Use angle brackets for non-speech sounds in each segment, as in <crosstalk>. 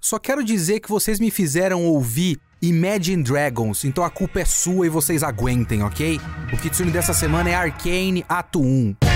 Só quero dizer que vocês me fizeram ouvir Imagine Dragons, então a culpa é sua e vocês aguentem, ok? O Kitsune dessa semana é Arcane Ato 1.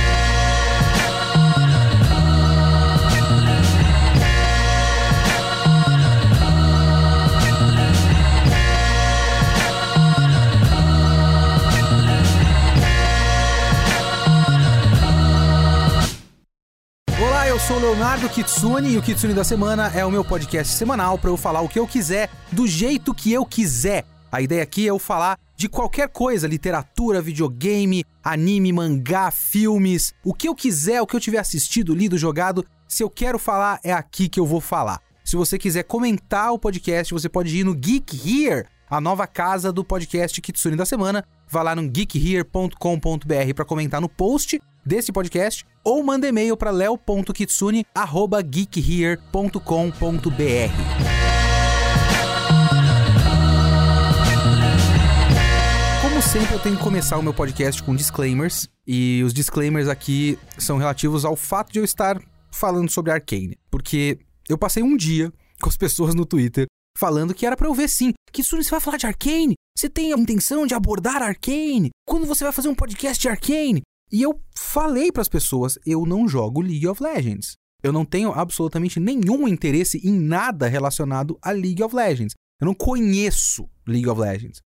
Sou Leonardo Kitsune e o Kitsune da Semana é o meu podcast semanal para eu falar o que eu quiser, do jeito que eu quiser. A ideia aqui é eu falar de qualquer coisa, literatura, videogame, anime, mangá, filmes, o que eu quiser, o que eu tiver assistido, lido, jogado, se eu quero falar, é aqui que eu vou falar. Se você quiser comentar o podcast, você pode ir no Geek Here, a nova casa do podcast Kitsune da Semana. Vá lá no geekhere.com.br para comentar no post desse podcast ou manda e-mail para leo.kitsune@geekhere.com.br. Como sempre, eu tenho que começar o meu podcast com disclaimers, e os disclaimers aqui são relativos ao fato de eu estar falando sobre Arcane, porque eu passei um dia com as pessoas no Twitter falando que era pra eu ver sim. Kitsune, você vai falar de Arcane? Você tem a intenção de abordar Arcane? Quando você vai fazer um podcast de Arcane? E eu falei pras pessoas, eu não jogo League of Legends. Eu não tenho absolutamente nenhum interesse em nada relacionado a League of Legends. Eu não conheço League of Legends.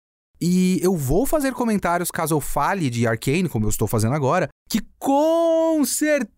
E eu vou fazer comentários caso eu fale de Arcane, como eu estou fazendo agora, que com certeza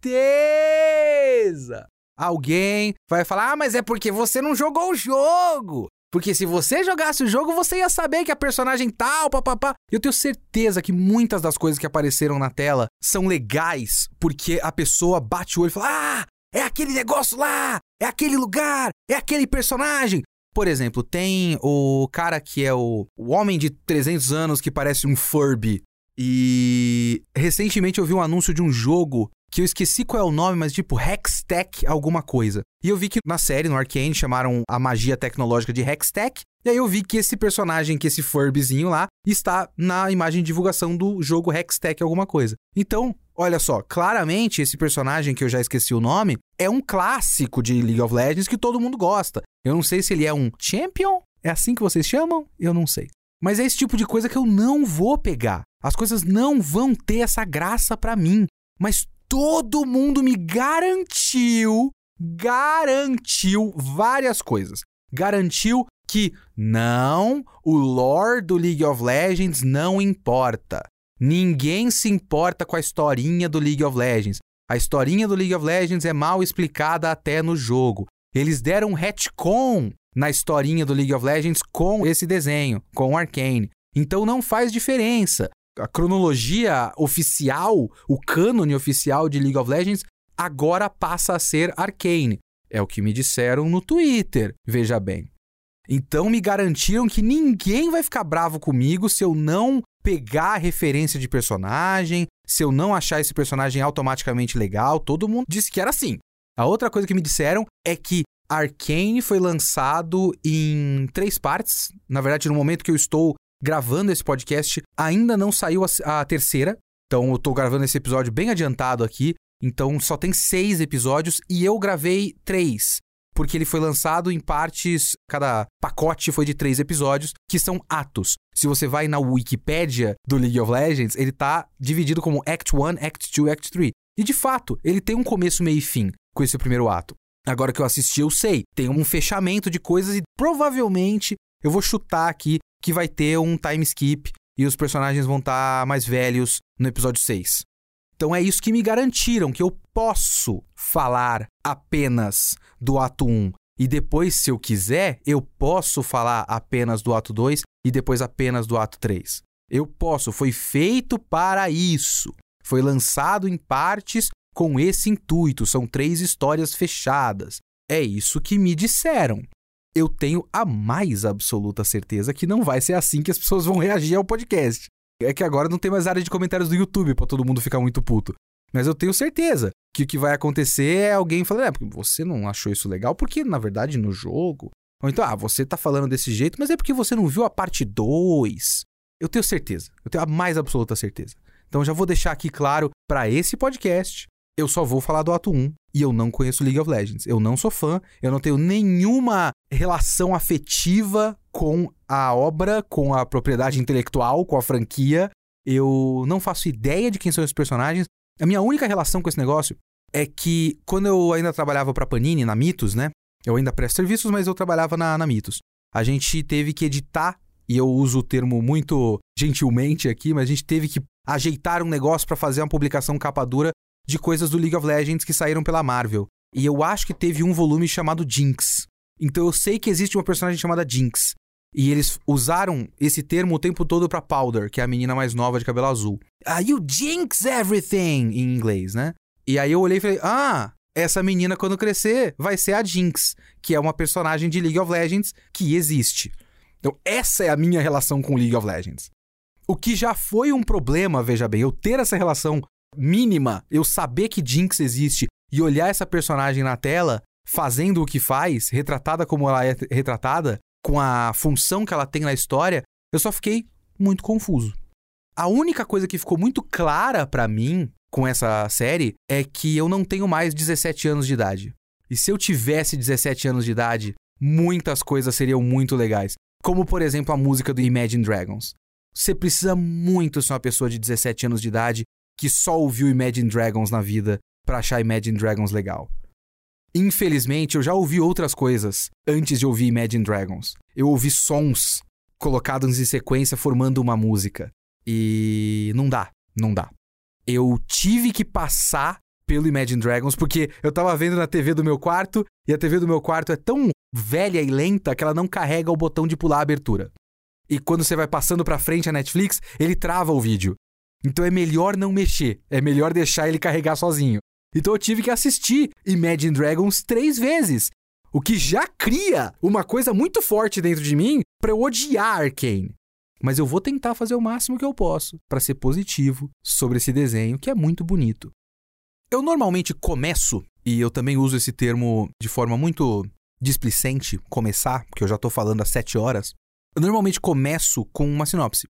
alguém vai falar: "Ah, mas é porque você não jogou o jogo". Porque se você jogasse o jogo, você ia saber que a personagem tal, papapá. Eu tenho certeza que muitas das coisas que apareceram na tela são legais, porque a pessoa bate o olho e fala: Ah, é aquele negócio lá, é aquele lugar, é aquele personagem. Por exemplo, tem o cara que é o, o homem de 300 anos que parece um Furby. E recentemente eu vi um anúncio de um jogo que eu esqueci qual é o nome, mas tipo Hextech alguma coisa. E eu vi que na série, no Arcane, chamaram a magia tecnológica de Hextech. E aí eu vi que esse personagem, que esse Furbyzinho lá, está na imagem de divulgação do jogo Hextech alguma coisa. Então, olha só, claramente esse personagem que eu já esqueci o nome é um clássico de League of Legends que todo mundo gosta. Eu não sei se ele é um champion, é assim que vocês chamam? Eu não sei. Mas é esse tipo de coisa que eu não vou pegar. As coisas não vão ter essa graça pra mim. Mas todo mundo me garantiu, garantiu várias coisas. Garantiu que não, o lore do League of Legends não importa. Ninguém se importa com a historinha do League of Legends. A historinha do League of Legends é mal explicada até no jogo. Eles deram um retcon na historinha do League of Legends com esse desenho, com o Arcane. Então não faz diferença. A cronologia oficial, o cânone oficial de League of Legends, agora passa a ser Arcane. É o que me disseram no Twitter, veja bem. Então me garantiram que ninguém vai ficar bravo comigo se eu não pegar a referência de personagem, se eu não achar esse personagem automaticamente legal. Todo mundo disse que era assim. A outra coisa que me disseram é que Arcane foi lançado em três partes. Na verdade, no momento que eu estou gravando esse podcast, ainda não saiu a, a terceira. Então, eu estou gravando esse episódio bem adiantado aqui. Então, só tem seis episódios e eu gravei três. Porque ele foi lançado em partes, cada pacote foi de três episódios, que são atos. Se você vai na Wikipédia do League of Legends, ele tá dividido como Act 1, Act 2, Act 3. E de fato, ele tem um começo, meio e fim com esse primeiro ato. Agora que eu assisti, eu sei. Tem um fechamento de coisas e provavelmente eu vou chutar aqui que vai ter um time skip e os personagens vão estar tá mais velhos no episódio 6. Então é isso que me garantiram que eu posso falar apenas do ato 1 e depois, se eu quiser, eu posso falar apenas do ato 2 e depois apenas do ato 3. Eu posso, foi feito para isso. Foi lançado em partes com esse intuito, são três histórias fechadas. É isso que me disseram. Eu tenho a mais absoluta certeza que não vai ser assim que as pessoas vão reagir ao podcast. É que agora não tem mais área de comentários do YouTube para todo mundo ficar muito puto. Mas eu tenho certeza que o que vai acontecer é alguém falando, é, porque você não achou isso legal, porque na verdade no jogo. Ou então, ah, você tá falando desse jeito, mas é porque você não viu a parte 2. Eu tenho certeza, eu tenho a mais absoluta certeza. Então já vou deixar aqui claro para esse podcast, eu só vou falar do ato 1 e eu não conheço League of Legends. Eu não sou fã, eu não tenho nenhuma relação afetiva com a obra, com a propriedade intelectual, com a franquia. Eu não faço ideia de quem são esses personagens. A minha única relação com esse negócio é que quando eu ainda trabalhava para Panini na Mitos, né? Eu ainda presto serviços, mas eu trabalhava na, na Mitos. A gente teve que editar, e eu uso o termo muito gentilmente aqui, mas a gente teve que ajeitar um negócio para fazer uma publicação capa dura de coisas do League of Legends que saíram pela Marvel. E eu acho que teve um volume chamado Jinx. Então eu sei que existe uma personagem chamada Jinx. E eles usaram esse termo o tempo todo pra Powder, que é a menina mais nova de cabelo azul. Ah, you jinx everything! Em inglês, né? E aí eu olhei e falei, ah, essa menina quando crescer vai ser a Jinx, que é uma personagem de League of Legends que existe. Então essa é a minha relação com League of Legends. O que já foi um problema, veja bem, eu ter essa relação mínima, eu saber que Jinx existe e olhar essa personagem na tela fazendo o que faz, retratada como ela é retratada, com a função que ela tem na história, eu só fiquei muito confuso. A única coisa que ficou muito clara para mim com essa série é que eu não tenho mais 17 anos de idade. E se eu tivesse 17 anos de idade, muitas coisas seriam muito legais. Como, por exemplo, a música do Imagine Dragons. Você precisa muito ser uma pessoa de 17 anos de idade que só ouviu Imagine Dragons na vida para achar Imagine Dragons legal. Infelizmente, eu já ouvi outras coisas antes de ouvir Imagine Dragons. Eu ouvi sons colocados em sequência formando uma música. E não dá, não dá. Eu tive que passar pelo Imagine Dragons porque eu tava vendo na TV do meu quarto e a TV do meu quarto é tão velha e lenta que ela não carrega o botão de pular a abertura. E quando você vai passando para frente a Netflix, ele trava o vídeo. Então é melhor não mexer, é melhor deixar ele carregar sozinho. Então eu tive que assistir Imagine Dragons três vezes. O que já cria uma coisa muito forte dentro de mim para eu odiar Arkane. Mas eu vou tentar fazer o máximo que eu posso para ser positivo sobre esse desenho que é muito bonito. Eu normalmente começo, e eu também uso esse termo de forma muito displicente, começar, porque eu já estou falando há sete horas. Eu normalmente começo com uma sinopse.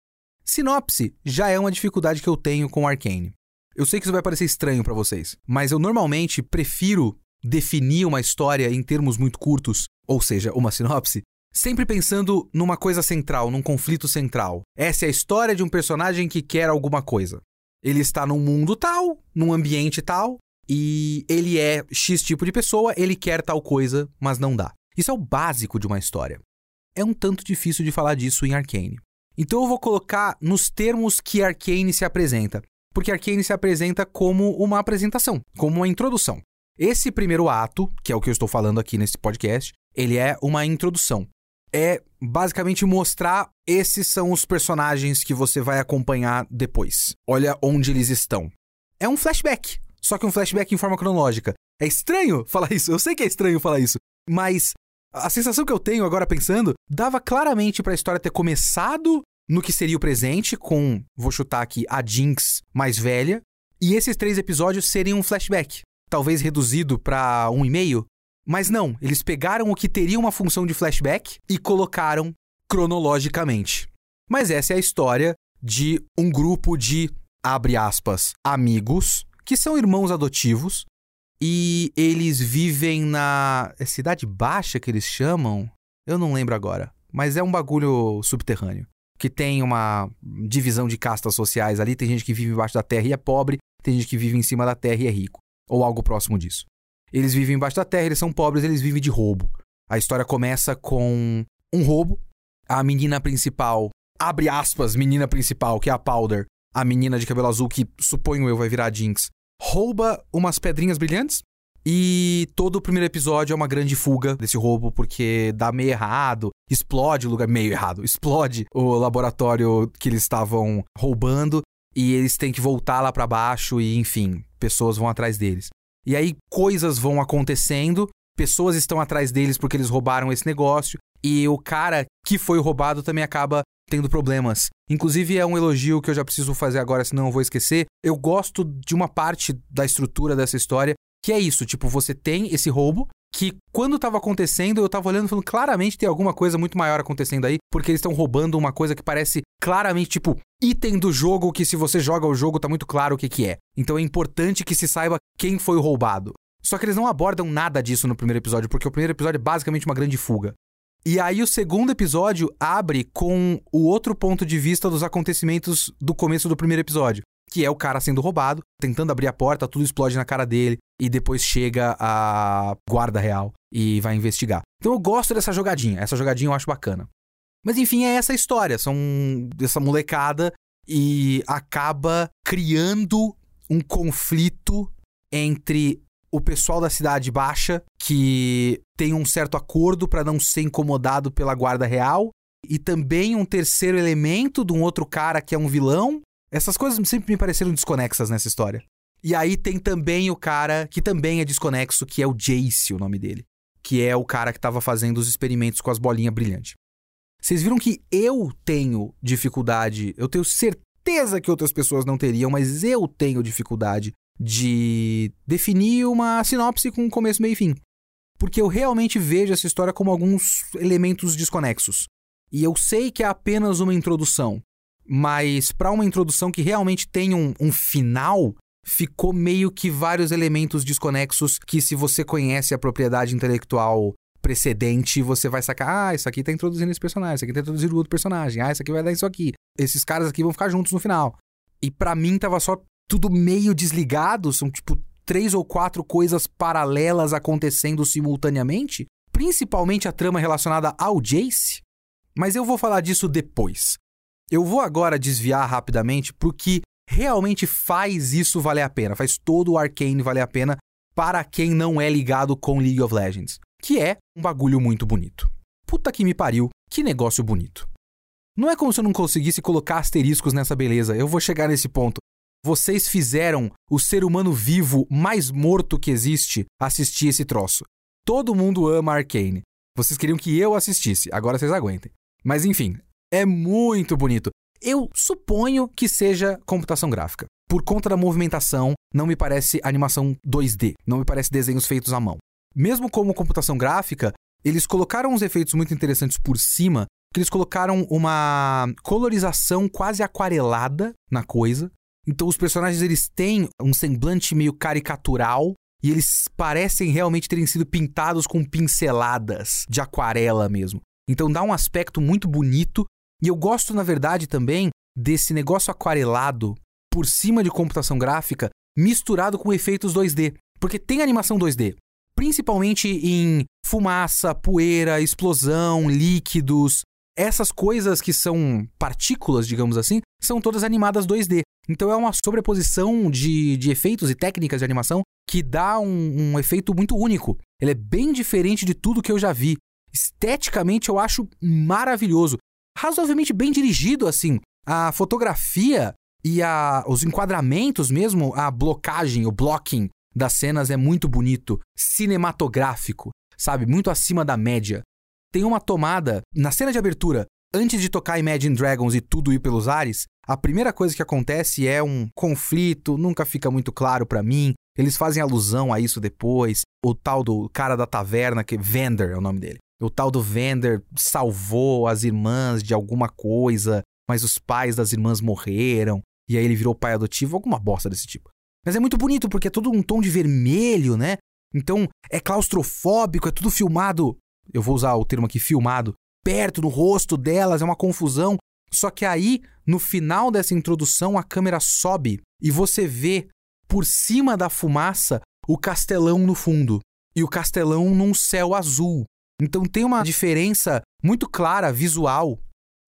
Sinopse já é uma dificuldade que eu tenho com Arcane. Eu sei que isso vai parecer estranho para vocês, mas eu normalmente prefiro definir uma história em termos muito curtos, ou seja, uma sinopse, sempre pensando numa coisa central, num conflito central. Essa é a história de um personagem que quer alguma coisa. Ele está num mundo tal, num ambiente tal, e ele é X tipo de pessoa, ele quer tal coisa, mas não dá. Isso é o básico de uma história. É um tanto difícil de falar disso em Arcane. Então eu vou colocar nos termos que Arcane se apresenta, porque Arcane se apresenta como uma apresentação, como uma introdução. Esse primeiro ato, que é o que eu estou falando aqui nesse podcast, ele é uma introdução. É basicamente mostrar esses são os personagens que você vai acompanhar depois. Olha onde eles estão. É um flashback, só que um flashback em forma cronológica. É estranho falar isso, eu sei que é estranho falar isso, mas a sensação que eu tenho agora pensando dava claramente para a história ter começado no que seria o presente, com, vou chutar aqui, a Jinx mais velha, e esses três episódios seriam um flashback, talvez reduzido para um e meio. Mas não, eles pegaram o que teria uma função de flashback e colocaram cronologicamente. Mas essa é a história de um grupo de, abre aspas, amigos, que são irmãos adotivos, e eles vivem na é Cidade Baixa que eles chamam? Eu não lembro agora. Mas é um bagulho subterrâneo. Que tem uma divisão de castas sociais ali. Tem gente que vive embaixo da terra e é pobre. Tem gente que vive em cima da terra e é rico. Ou algo próximo disso. Eles vivem embaixo da terra, eles são pobres, eles vivem de roubo. A história começa com um roubo. A menina principal, abre aspas, menina principal, que é a Powder, a menina de cabelo azul que suponho eu vai virar Jinx, rouba umas pedrinhas brilhantes. E todo o primeiro episódio é uma grande fuga desse roubo, porque dá meio errado, explode o lugar meio errado, explode o laboratório que eles estavam roubando e eles têm que voltar lá para baixo e, enfim, pessoas vão atrás deles. E aí coisas vão acontecendo, pessoas estão atrás deles porque eles roubaram esse negócio e o cara que foi roubado também acaba tendo problemas. Inclusive, é um elogio que eu já preciso fazer agora, senão eu vou esquecer. Eu gosto de uma parte da estrutura dessa história, que é isso: tipo, você tem esse roubo. Que quando tava acontecendo, eu tava olhando e falando, claramente tem alguma coisa muito maior acontecendo aí, porque eles estão roubando uma coisa que parece claramente, tipo, item do jogo que se você joga o jogo tá muito claro o que que é. Então é importante que se saiba quem foi roubado. Só que eles não abordam nada disso no primeiro episódio, porque o primeiro episódio é basicamente uma grande fuga. E aí o segundo episódio abre com o outro ponto de vista dos acontecimentos do começo do primeiro episódio, que é o cara sendo roubado, tentando abrir a porta, tudo explode na cara dele e depois chega a guarda real e vai investigar. Então eu gosto dessa jogadinha, essa jogadinha eu acho bacana. Mas enfim, é essa história, são essa molecada e acaba criando um conflito entre o pessoal da cidade baixa que tem um certo acordo para não ser incomodado pela guarda real e também um terceiro elemento de um outro cara que é um vilão. Essas coisas sempre me pareceram desconexas nessa história. E aí tem também o cara que também é desconexo, que é o Jace, o nome dele, que é o cara que estava fazendo os experimentos com as bolinhas brilhantes. Vocês viram que eu tenho dificuldade, eu tenho certeza que outras pessoas não teriam, mas eu tenho dificuldade de definir uma sinopse com começo, meio e fim. Porque eu realmente vejo essa história como alguns elementos desconexos. E eu sei que é apenas uma introdução, mas para uma introdução que realmente tem um, um final, ficou meio que vários elementos desconexos que, se você conhece a propriedade intelectual precedente, você vai sacar, ah, isso aqui tá introduzindo esse personagem, isso aqui tá introduzindo outro personagem, ah, isso aqui vai dar isso aqui. Esses caras aqui vão ficar juntos no final. E para mim tava só tudo meio desligado, são tipo três ou quatro coisas paralelas acontecendo simultaneamente, principalmente a trama relacionada ao Jace. Mas eu vou falar disso depois. Eu vou agora desviar rapidamente porque realmente faz isso valer a pena, faz todo o Arcane valer a pena para quem não é ligado com League of Legends, que é um bagulho muito bonito. Puta que me pariu, que negócio bonito. Não é como se eu não conseguisse colocar asteriscos nessa beleza, eu vou chegar nesse ponto. Vocês fizeram o ser humano vivo mais morto que existe assistir esse troço. Todo mundo ama Arcane. Vocês queriam que eu assistisse, agora vocês aguentem. Mas enfim, é muito bonito. Eu suponho que seja computação gráfica. Por conta da movimentação, não me parece animação 2D, não me parece desenhos feitos à mão. Mesmo como computação gráfica, eles colocaram uns efeitos muito interessantes por cima, que eles colocaram uma colorização quase aquarelada na coisa. Então os personagens eles têm um semblante meio caricatural e eles parecem realmente terem sido pintados com pinceladas de aquarela mesmo. Então dá um aspecto muito bonito e eu gosto na verdade também desse negócio aquarelado por cima de computação gráfica misturado com efeitos 2D, porque tem animação 2D, principalmente em fumaça, poeira, explosão, líquidos, essas coisas que são partículas, digamos assim, são todas animadas 2D. Então é uma sobreposição de, de efeitos e técnicas de animação que dá um, um efeito muito único. Ele é bem diferente de tudo que eu já vi. Esteticamente eu acho maravilhoso. Razoavelmente bem dirigido, assim. A fotografia e a, os enquadramentos mesmo, a blocagem, o blocking das cenas é muito bonito. Cinematográfico, sabe? Muito acima da média. Tem uma tomada na cena de abertura antes de tocar Imagine Dragons e tudo ir pelos ares, a primeira coisa que acontece é um conflito, nunca fica muito claro para mim. Eles fazem alusão a isso depois. O tal do cara da taverna, que Vender é o nome dele. O tal do Vender salvou as irmãs de alguma coisa, mas os pais das irmãs morreram. E aí ele virou pai adotivo, alguma bosta desse tipo. Mas é muito bonito porque é todo um tom de vermelho, né? Então é claustrofóbico, é tudo filmado. Eu vou usar o termo aqui, filmado, perto no rosto delas, é uma confusão. Só que aí, no final dessa introdução, a câmera sobe e você vê por cima da fumaça o castelão no fundo e o castelão num céu azul. Então tem uma diferença muito clara visual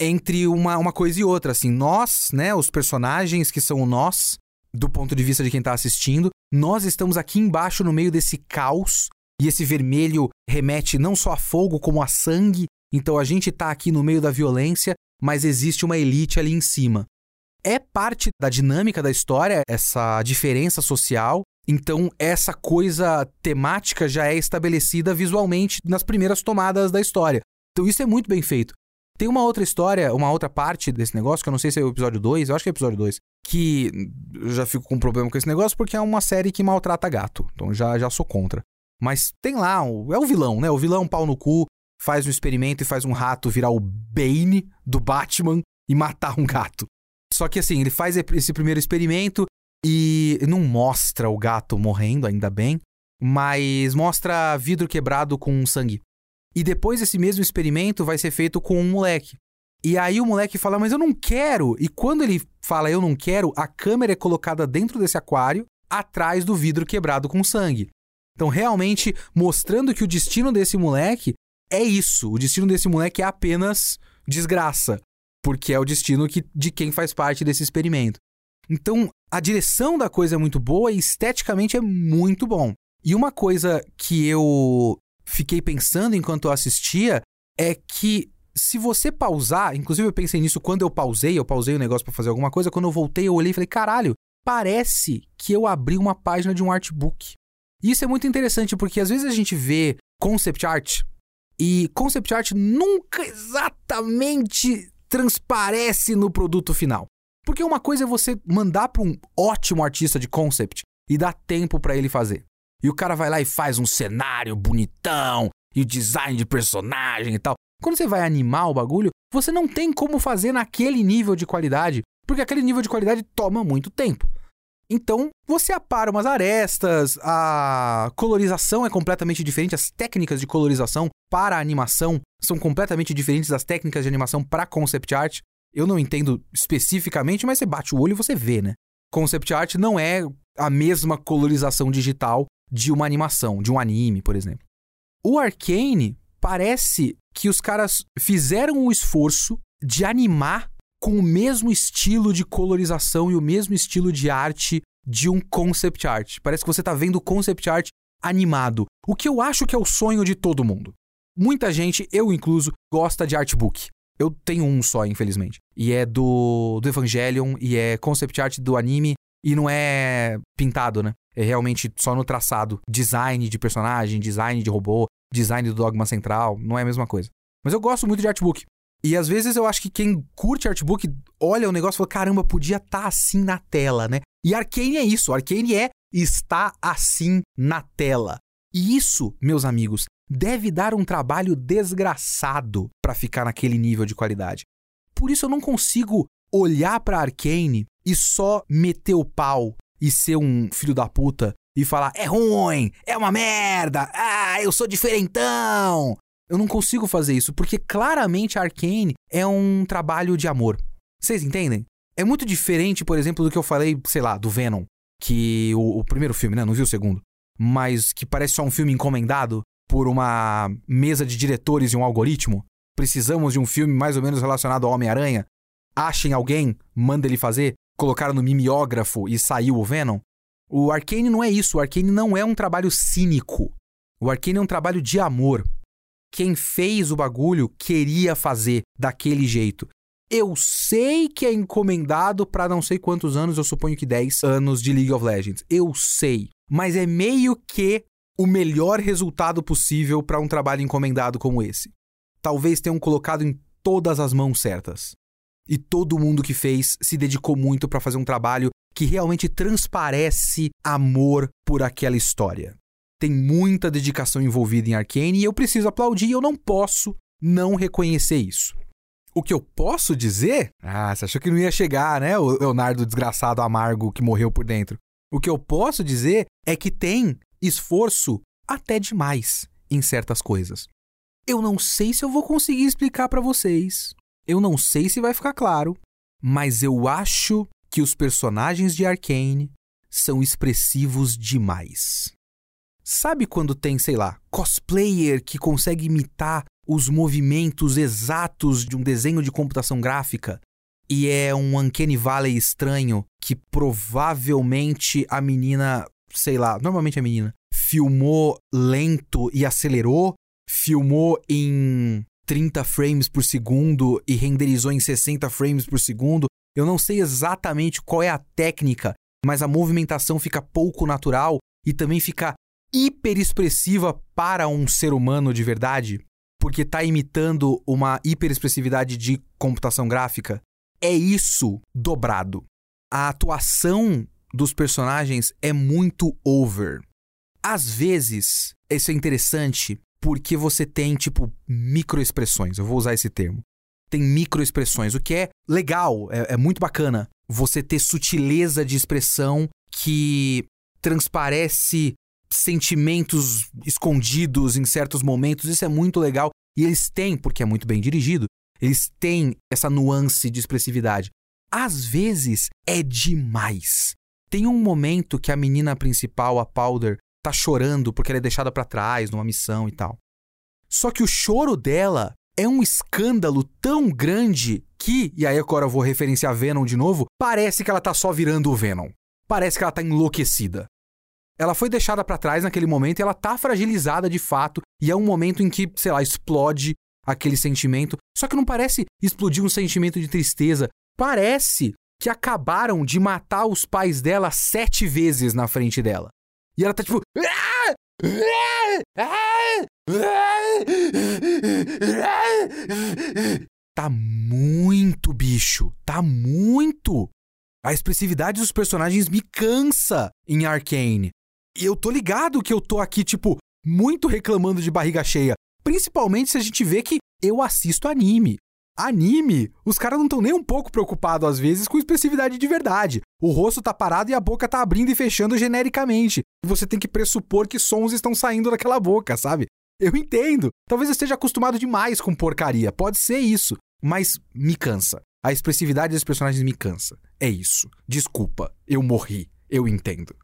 entre uma, uma coisa e outra. Assim, nós, né, os personagens que são nós, do ponto de vista de quem está assistindo, nós estamos aqui embaixo no meio desse caos e esse vermelho remete não só a fogo como a sangue então a gente está aqui no meio da violência, mas existe uma elite ali em cima. É parte da dinâmica da história essa diferença social. Então essa coisa temática já é estabelecida visualmente nas primeiras tomadas da história. Então isso é muito bem feito. Tem uma outra história, uma outra parte desse negócio, que eu não sei se é o episódio 2, eu acho que é o episódio 2, que eu já fico com problema com esse negócio porque é uma série que maltrata gato. Então já, já sou contra. Mas tem lá, é o vilão, né? O vilão pau no cu, faz um experimento e faz um rato virar o Bane do Batman e matar um gato. Só que assim, ele faz esse primeiro experimento e não mostra o gato morrendo, ainda bem. mas mostra vidro quebrado com sangue. E depois esse mesmo experimento vai ser feito com um moleque. E aí o moleque fala, mas eu não quero. E quando ele fala eu não quero, a câmera é colocada dentro desse aquário, atrás do vidro quebrado com sangue. Então, realmente mostrando que o destino desse moleque é isso. O destino desse moleque é apenas desgraça. Porque é o destino que, de quem faz parte desse experimento. Então, a direção da coisa é muito boa e esteticamente é muito bom. E uma coisa que eu fiquei pensando enquanto eu assistia é que se você pausar, inclusive eu pensei nisso quando eu pausei, eu pausei o negócio para fazer alguma coisa, quando eu voltei eu olhei e falei, caralho, parece que eu abri uma página de um artbook. E isso é muito interessante porque às vezes a gente vê concept art e concept art nunca exatamente transparece no produto final. Porque uma coisa é você mandar para um ótimo artista de concept e dar tempo para ele fazer. E o cara vai lá e faz um cenário bonitão e o design de personagem e tal. Quando você vai animar o bagulho, você não tem como fazer naquele nível de qualidade, porque aquele nível de qualidade toma muito tempo. Então, você apara umas arestas, a colorização é completamente diferente, as técnicas de colorização para animação são completamente diferentes das técnicas de animação para concept art. Eu não entendo especificamente, mas você bate o olho e você vê, né? Concept art não é a mesma colorização digital de uma animação, de um anime, por exemplo. O Arcane parece que os caras fizeram o esforço de animar com o mesmo estilo de colorização e o mesmo estilo de arte de um concept art. Parece que você está vendo concept art animado, o que eu acho que é o sonho de todo mundo. Muita gente, eu incluso, gosta de artbook. Eu tenho um só, infelizmente. E é do, do Evangelion, e é concept art do anime, e não é pintado, né? É realmente só no traçado. Design de personagem, design de robô, design do dogma central, não é a mesma coisa. Mas eu gosto muito de artbook. E às vezes eu acho que quem curte artbook olha o negócio e fala: caramba, podia estar tá assim na tela, né? E Arcane é isso. Arcane é está assim na tela. E isso, meus amigos, deve dar um trabalho desgraçado para ficar naquele nível de qualidade. Por isso eu não consigo olhar para Arcane e só meter o pau e ser um filho da puta e falar: é ruim, é uma merda, ah, eu sou diferentão. Eu não consigo fazer isso, porque claramente Arcane é um trabalho de amor. Vocês entendem? É muito diferente, por exemplo, do que eu falei, sei lá, do Venom, que o, o primeiro filme, né? Não vi o segundo. Mas que parece só um filme encomendado por uma mesa de diretores e um algoritmo. Precisamos de um filme mais ou menos relacionado ao Homem-Aranha. Achem alguém, manda ele fazer, colocaram no mimeógrafo e saiu o Venom. O Arcane não é isso. O Arcane não é um trabalho cínico. O Arcane é um trabalho de amor quem fez o bagulho queria fazer daquele jeito. Eu sei que é encomendado para não sei quantos anos, eu suponho que 10 anos de League of Legends. Eu sei. Mas é meio que o melhor resultado possível para um trabalho encomendado como esse. Talvez tenham colocado em todas as mãos certas. E todo mundo que fez se dedicou muito para fazer um trabalho que realmente transparece amor por aquela história tem muita dedicação envolvida em Arcane e eu preciso aplaudir eu não posso não reconhecer isso. O que eu posso dizer? Ah, você achou que não ia chegar, né? O Leonardo desgraçado amargo que morreu por dentro. O que eu posso dizer é que tem esforço até demais em certas coisas. Eu não sei se eu vou conseguir explicar para vocês. Eu não sei se vai ficar claro, mas eu acho que os personagens de Arcane são expressivos demais. Sabe quando tem, sei lá, cosplayer que consegue imitar os movimentos exatos de um desenho de computação gráfica? E é um Uncanny Valley estranho que provavelmente a menina, sei lá, normalmente a menina, filmou lento e acelerou, filmou em 30 frames por segundo e renderizou em 60 frames por segundo. Eu não sei exatamente qual é a técnica, mas a movimentação fica pouco natural e também fica hiperexpressiva para um ser humano de verdade, porque está imitando uma hiperexpressividade de computação gráfica, é isso dobrado. A atuação dos personagens é muito over. Às vezes, isso é interessante porque você tem, tipo, microexpressões. Eu vou usar esse termo. Tem microexpressões, o que é legal, é, é muito bacana. Você ter sutileza de expressão que transparece sentimentos escondidos em certos momentos. Isso é muito legal. E eles têm, porque é muito bem dirigido, eles têm essa nuance de expressividade. Às vezes é demais. Tem um momento que a menina principal, a Powder, tá chorando porque ela é deixada para trás numa missão e tal. Só que o choro dela é um escândalo tão grande que, e aí agora eu vou referenciar Venom de novo, parece que ela tá só virando o Venom. Parece que ela tá enlouquecida. Ela foi deixada para trás naquele momento e ela tá fragilizada de fato, e é um momento em que, sei lá, explode aquele sentimento. Só que não parece explodir um sentimento de tristeza. Parece que acabaram de matar os pais dela sete vezes na frente dela. E ela tá tipo. Tá muito, bicho. Tá muito. A expressividade dos personagens me cansa em Arcane. E eu tô ligado que eu tô aqui, tipo, muito reclamando de barriga cheia. Principalmente se a gente vê que eu assisto anime. Anime, os caras não estão nem um pouco preocupados às vezes com expressividade de verdade. O rosto tá parado e a boca tá abrindo e fechando genericamente. E você tem que pressupor que sons estão saindo daquela boca, sabe? Eu entendo. Talvez eu esteja acostumado demais com porcaria. Pode ser isso. Mas me cansa. A expressividade dos personagens me cansa. É isso. Desculpa. Eu morri. Eu entendo.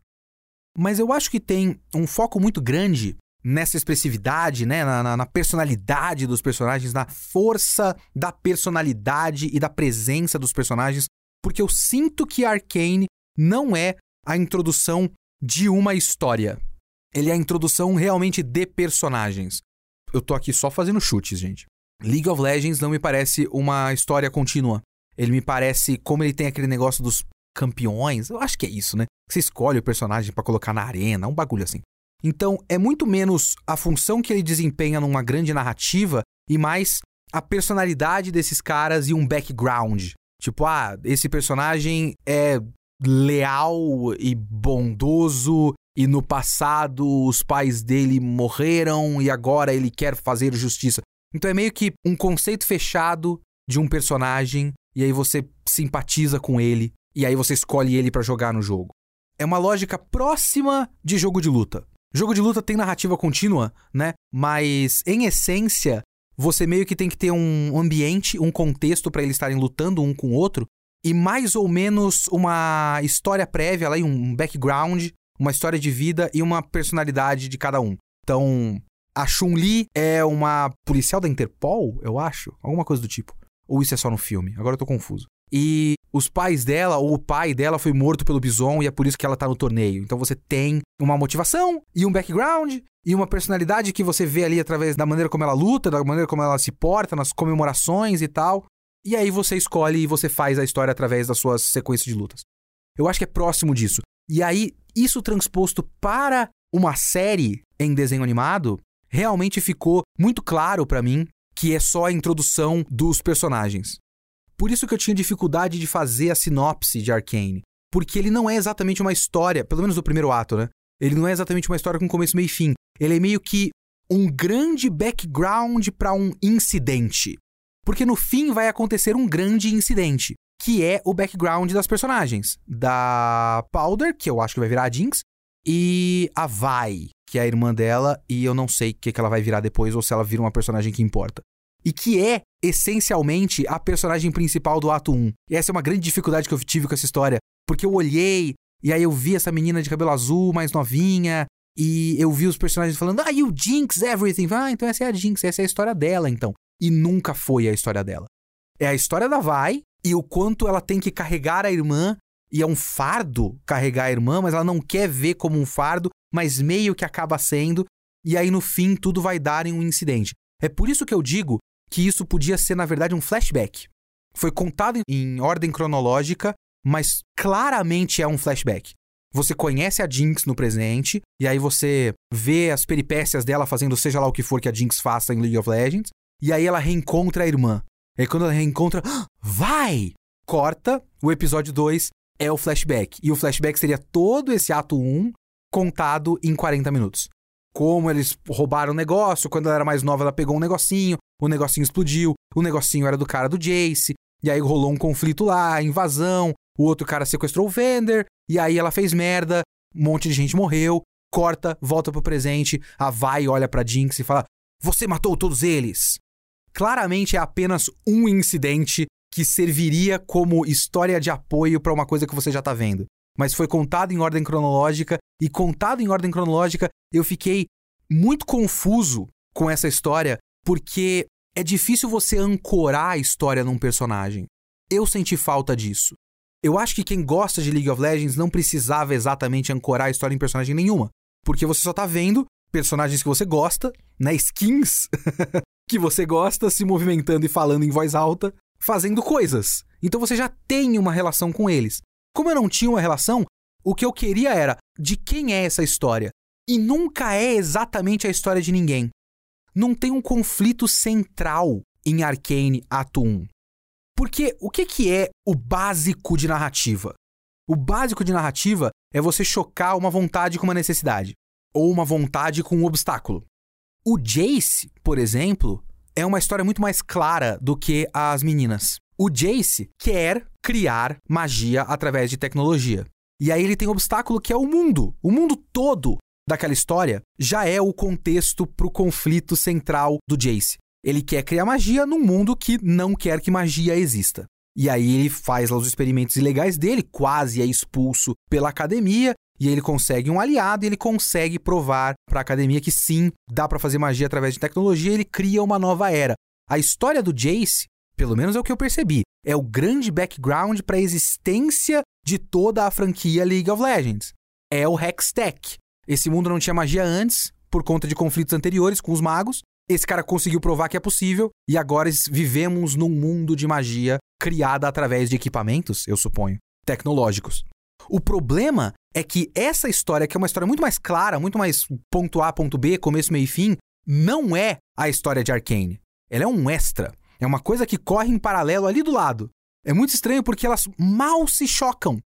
Mas eu acho que tem um foco muito grande nessa expressividade, né? Na, na, na, personalidade dos personagens, na força da personalidade e da presença dos personagens, porque eu sinto que Arcane não é a introdução de uma história. Ele é a introdução realmente de personagens. Eu tô aqui só fazendo chutes, gente. League of Legends não me parece uma história contínua. Ele me parece como ele tem aquele negócio dos campeões. Eu acho que é isso, né? Você escolhe o personagem para colocar na arena, um bagulho assim. Então, é muito menos a função que ele desempenha numa grande narrativa e mais a personalidade desses caras e um background. Tipo, ah, esse personagem é leal e bondoso e no passado os pais dele morreram e agora ele quer fazer justiça. Então é meio que um conceito fechado de um personagem e aí você simpatiza com ele e aí você escolhe ele para jogar no jogo. É uma lógica próxima de jogo de luta. Jogo de luta tem narrativa contínua, né? Mas, em essência, você meio que tem que ter um ambiente, um contexto para eles estarem lutando um com o outro e mais ou menos uma história prévia lá, um background, uma história de vida e uma personalidade de cada um. Então, a Chun-Li é uma policial da Interpol, eu acho, alguma coisa do tipo. Ou isso é só no filme? Agora eu tô confuso. E os pais dela, ou o pai dela, foi morto pelo Bison e é por isso que ela tá no torneio. Então você tem uma motivação e um background e uma personalidade que você vê ali através da maneira como ela luta, da maneira como ela se porta, nas comemorações e tal. E aí você escolhe e você faz a história através das suas sequências de lutas. Eu acho que é próximo disso. E aí, isso transposto para uma série em desenho animado, realmente ficou muito claro para mim que é só a introdução dos personagens. Por isso que eu tinha dificuldade de fazer a sinopse de Arcane. Porque ele não é exatamente uma história, pelo menos no primeiro ato, né? Ele não é exatamente uma história com começo, meio e fim. Ele é meio que um grande background para um incidente. Porque no fim vai acontecer um grande incidente, que é o background das personagens. Da Powder, que eu acho que vai virar a Jinx, e a Vi, que é a irmã dela, e eu não sei o que, que ela vai virar depois ou se ela vira uma personagem que importa e que é essencialmente a personagem principal do ato 1. E essa é uma grande dificuldade que eu tive com essa história, porque eu olhei e aí eu vi essa menina de cabelo azul, mais novinha, e eu vi os personagens falando: "Ah, you jinx everything". Ah, então essa é a Jinx, essa é a história dela, então. E nunca foi a história dela. É a história da Vai e o quanto ela tem que carregar a irmã e é um fardo carregar a irmã, mas ela não quer ver como um fardo, mas meio que acaba sendo, e aí no fim tudo vai dar em um incidente. É por isso que eu digo que isso podia ser, na verdade, um flashback. Foi contado em ordem cronológica, mas claramente é um flashback. Você conhece a Jinx no presente, e aí você vê as peripécias dela fazendo seja lá o que for que a Jinx faça em League of Legends, e aí ela reencontra a irmã. E aí quando ela reencontra, ah, vai! Corta, o episódio 2 é o flashback. E o flashback seria todo esse ato 1 contado em 40 minutos. Como eles roubaram o negócio, quando ela era mais nova ela pegou um negocinho, o negocinho explodiu, o negocinho era do cara do Jace, e aí rolou um conflito lá, invasão, o outro cara sequestrou o Vender, e aí ela fez merda, um monte de gente morreu, corta, volta pro presente, a Vai olha pra Jinx e fala: Você matou todos eles! Claramente é apenas um incidente que serviria como história de apoio para uma coisa que você já tá vendo. Mas foi contado em ordem cronológica, e contado em ordem cronológica, eu fiquei muito confuso com essa história, porque é difícil você ancorar a história num personagem. Eu senti falta disso. Eu acho que quem gosta de League of Legends não precisava exatamente ancorar a história em personagem nenhuma. Porque você só tá vendo personagens que você gosta, né? Skins <laughs> que você gosta, se movimentando e falando em voz alta, fazendo coisas. Então você já tem uma relação com eles. Como eu não tinha uma relação, o que eu queria era de quem é essa história? E nunca é exatamente a história de ninguém. Não tem um conflito central em Arcane Ato 1. Porque o que, que é o básico de narrativa? O básico de narrativa é você chocar uma vontade com uma necessidade, ou uma vontade com um obstáculo. O Jace, por exemplo, é uma história muito mais clara do que as meninas. O Jace quer criar magia através de tecnologia. E aí ele tem um obstáculo que é o mundo. O mundo todo daquela história já é o contexto para o conflito central do Jace. Ele quer criar magia num mundo que não quer que magia exista. E aí ele faz lá os experimentos ilegais dele, quase é expulso pela academia, e ele consegue um aliado e ele consegue provar para a academia que sim, dá para fazer magia através de tecnologia, ele cria uma nova era. A história do Jace, pelo menos é o que eu percebi, é o grande background para a existência de toda a franquia League of Legends. É o Hextech. Esse mundo não tinha magia antes, por conta de conflitos anteriores com os magos, esse cara conseguiu provar que é possível e agora vivemos num mundo de magia criada através de equipamentos, eu suponho, tecnológicos. O problema é que essa história, que é uma história muito mais clara, muito mais ponto A, ponto B, começo, meio e fim, não é a história de Arkane. Ela é um extra. É uma coisa que corre em paralelo ali do lado. É muito estranho porque elas mal se chocam.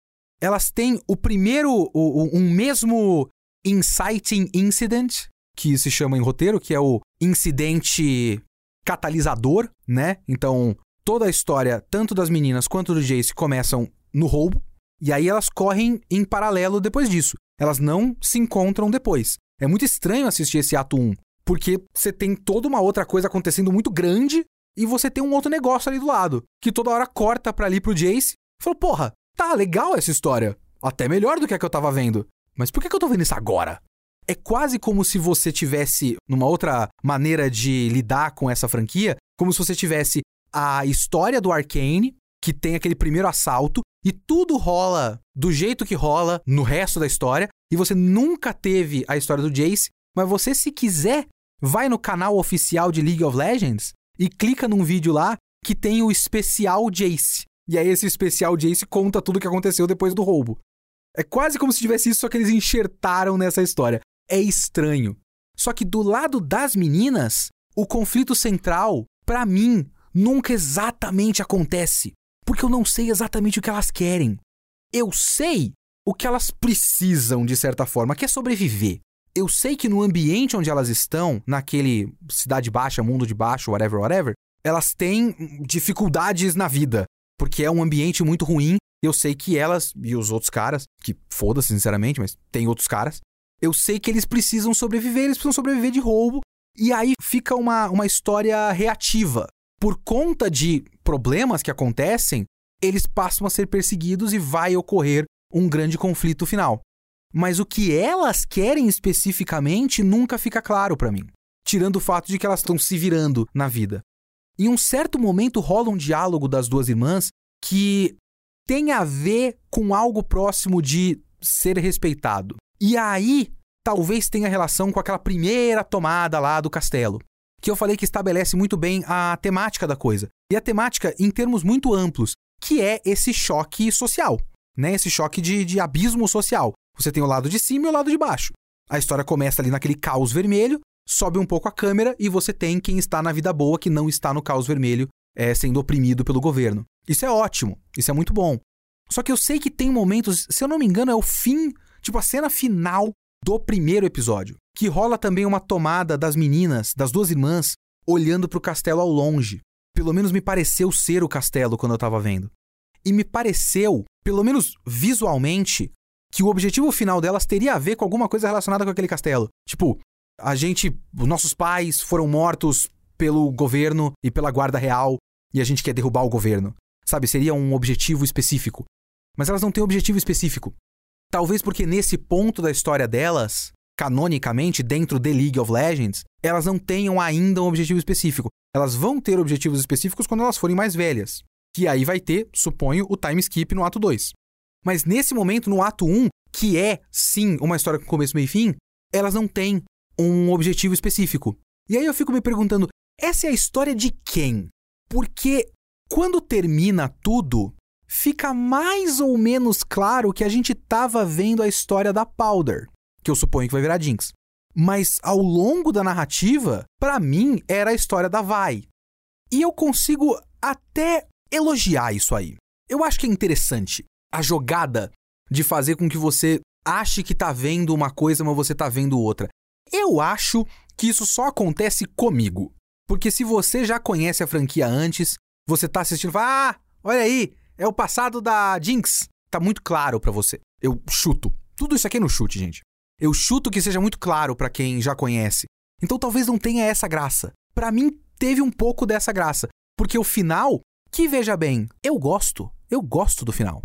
Elas têm o primeiro, o, o, um mesmo inciting incident, que se chama em roteiro, que é o incidente catalisador, né? Então, toda a história, tanto das meninas quanto do Jace, começam no roubo. E aí elas correm em paralelo depois disso. Elas não se encontram depois. É muito estranho assistir esse ato 1, porque você tem toda uma outra coisa acontecendo muito grande e você tem um outro negócio ali do lado, que toda hora corta para ali pro Jace. Falou, porra, tá legal essa história. Até melhor do que a que eu tava vendo. Mas por que, que eu tô vendo isso agora? É quase como se você tivesse numa outra maneira de lidar com essa franquia, como se você tivesse a história do Arcane, que tem aquele primeiro assalto, e tudo rola do jeito que rola no resto da história, e você nunca teve a história do Jace, mas você, se quiser, vai no canal oficial de League of Legends e clica num vídeo lá que tem o especial Jace. E aí esse especial Jace conta tudo o que aconteceu depois do roubo. É quase como se tivesse isso, só que eles enxertaram nessa história é estranho. Só que do lado das meninas, o conflito central, para mim, nunca exatamente acontece. Porque eu não sei exatamente o que elas querem. Eu sei o que elas precisam, de certa forma, que é sobreviver. Eu sei que no ambiente onde elas estão, naquele cidade baixa, mundo de baixo, whatever, whatever, elas têm dificuldades na vida. Porque é um ambiente muito ruim. Eu sei que elas e os outros caras, que foda-se sinceramente, mas tem outros caras, eu sei que eles precisam sobreviver, eles precisam sobreviver de roubo. E aí fica uma, uma história reativa. Por conta de problemas que acontecem, eles passam a ser perseguidos e vai ocorrer um grande conflito final. Mas o que elas querem especificamente nunca fica claro para mim, tirando o fato de que elas estão se virando na vida. Em um certo momento rola um diálogo das duas irmãs que tem a ver com algo próximo de ser respeitado. E aí, talvez tenha relação com aquela primeira tomada lá do castelo, que eu falei que estabelece muito bem a temática da coisa. E a temática em termos muito amplos, que é esse choque social, né? Esse choque de, de abismo social. Você tem o lado de cima e o lado de baixo. A história começa ali naquele caos vermelho, sobe um pouco a câmera e você tem quem está na vida boa que não está no caos vermelho, é, sendo oprimido pelo governo. Isso é ótimo, isso é muito bom. Só que eu sei que tem momentos, se eu não me engano, é o fim Tipo a cena final do primeiro episódio, que rola também uma tomada das meninas, das duas irmãs, olhando para o castelo ao longe. Pelo menos me pareceu ser o castelo quando eu estava vendo. E me pareceu, pelo menos visualmente, que o objetivo final delas teria a ver com alguma coisa relacionada com aquele castelo. Tipo, a gente, nossos pais foram mortos pelo governo e pela guarda real e a gente quer derrubar o governo. Sabe, seria um objetivo específico. Mas elas não têm objetivo específico. Talvez porque nesse ponto da história delas, canonicamente, dentro de League of Legends, elas não tenham ainda um objetivo específico. Elas vão ter objetivos específicos quando elas forem mais velhas. Que aí vai ter, suponho, o time skip no ato 2. Mas nesse momento, no ato 1, que é sim uma história com começo, meio e fim, elas não têm um objetivo específico. E aí eu fico me perguntando, essa é a história de quem? Porque quando termina tudo, fica mais ou menos claro que a gente estava vendo a história da Powder, que eu suponho que vai virar Jinx. Mas ao longo da narrativa, para mim era a história da Vai. E eu consigo até elogiar isso aí. Eu acho que é interessante a jogada de fazer com que você ache que tá vendo uma coisa, mas você tá vendo outra. Eu acho que isso só acontece comigo. Porque se você já conhece a franquia antes, você tá assistindo e fala: Ah, olha aí, é o passado da Jinx. Tá muito claro para você. Eu chuto. Tudo isso aqui é no chute, gente. Eu chuto que seja muito claro para quem já conhece. Então talvez não tenha essa graça. Para mim, teve um pouco dessa graça. Porque o final, que veja bem, eu gosto. Eu gosto do final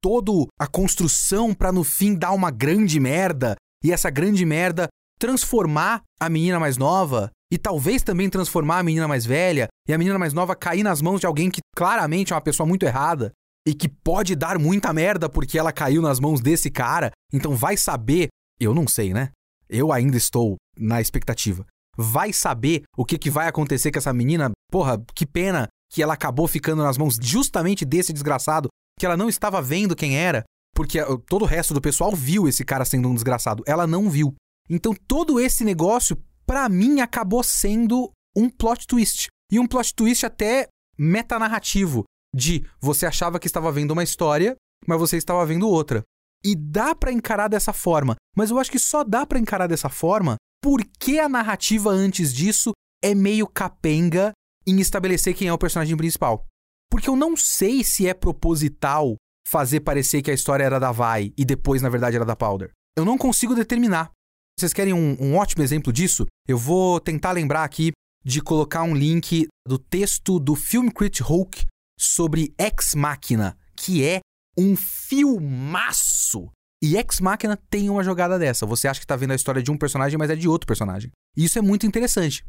toda a construção para no fim dar uma grande merda e essa grande merda transformar a menina mais nova e talvez também transformar a menina mais velha e a menina mais nova cair nas mãos de alguém que claramente é uma pessoa muito errada e que pode dar muita merda porque ela caiu nas mãos desse cara. Então vai saber, eu não sei, né? Eu ainda estou na expectativa. Vai saber o que, que vai acontecer com essa menina. Porra, que pena que ela acabou ficando nas mãos justamente desse desgraçado que ela não estava vendo quem era, porque todo o resto do pessoal viu esse cara sendo um desgraçado. Ela não viu. Então todo esse negócio, para mim, acabou sendo um plot twist. E um plot twist até metanarrativo. De você achava que estava vendo uma história, mas você estava vendo outra. E dá para encarar dessa forma. Mas eu acho que só dá para encarar dessa forma porque a narrativa antes disso é meio capenga em estabelecer quem é o personagem principal. Porque eu não sei se é proposital fazer parecer que a história era da Vai e depois, na verdade, era da Powder. Eu não consigo determinar. Vocês querem um, um ótimo exemplo disso? Eu vou tentar lembrar aqui de colocar um link do texto do Film Crit Hulk sobre Ex Machina, que é um filmaço. E Ex Machina tem uma jogada dessa. Você acha que está vendo a história de um personagem, mas é de outro personagem. E isso é muito interessante.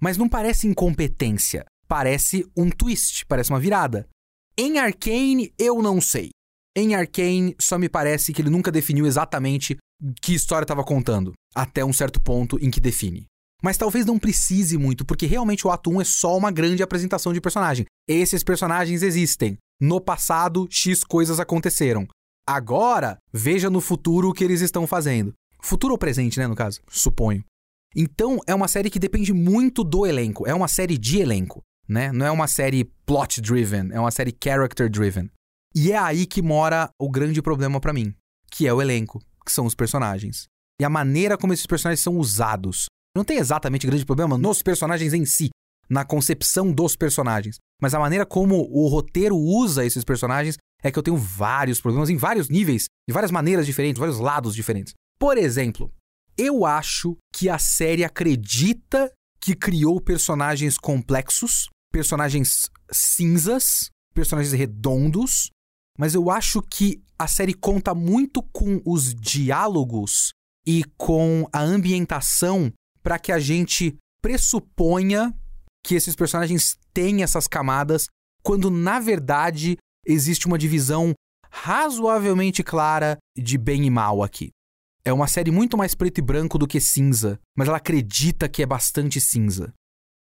Mas não parece incompetência parece um twist, parece uma virada. Em Arcane, eu não sei. Em Arcane, só me parece que ele nunca definiu exatamente que história estava contando, até um certo ponto em que define. Mas talvez não precise muito, porque realmente o ato 1 é só uma grande apresentação de personagem. Esses personagens existem. No passado, X coisas aconteceram. Agora, veja no futuro o que eles estão fazendo. Futuro ou presente, né, no caso? Suponho. Então, é uma série que depende muito do elenco. É uma série de elenco né? Não é uma série plot driven, é uma série character driven. E é aí que mora o grande problema para mim, que é o elenco, que são os personagens. E a maneira como esses personagens são usados. Não tem exatamente grande problema nos personagens em si, na concepção dos personagens, mas a maneira como o roteiro usa esses personagens é que eu tenho vários problemas em vários níveis, de várias maneiras diferentes, vários lados diferentes. Por exemplo, eu acho que a série acredita que criou personagens complexos, personagens cinzas, personagens redondos, mas eu acho que a série conta muito com os diálogos e com a ambientação para que a gente pressuponha que esses personagens têm essas camadas, quando na verdade existe uma divisão razoavelmente clara de bem e mal aqui. É uma série muito mais preto e branco do que cinza, mas ela acredita que é bastante cinza.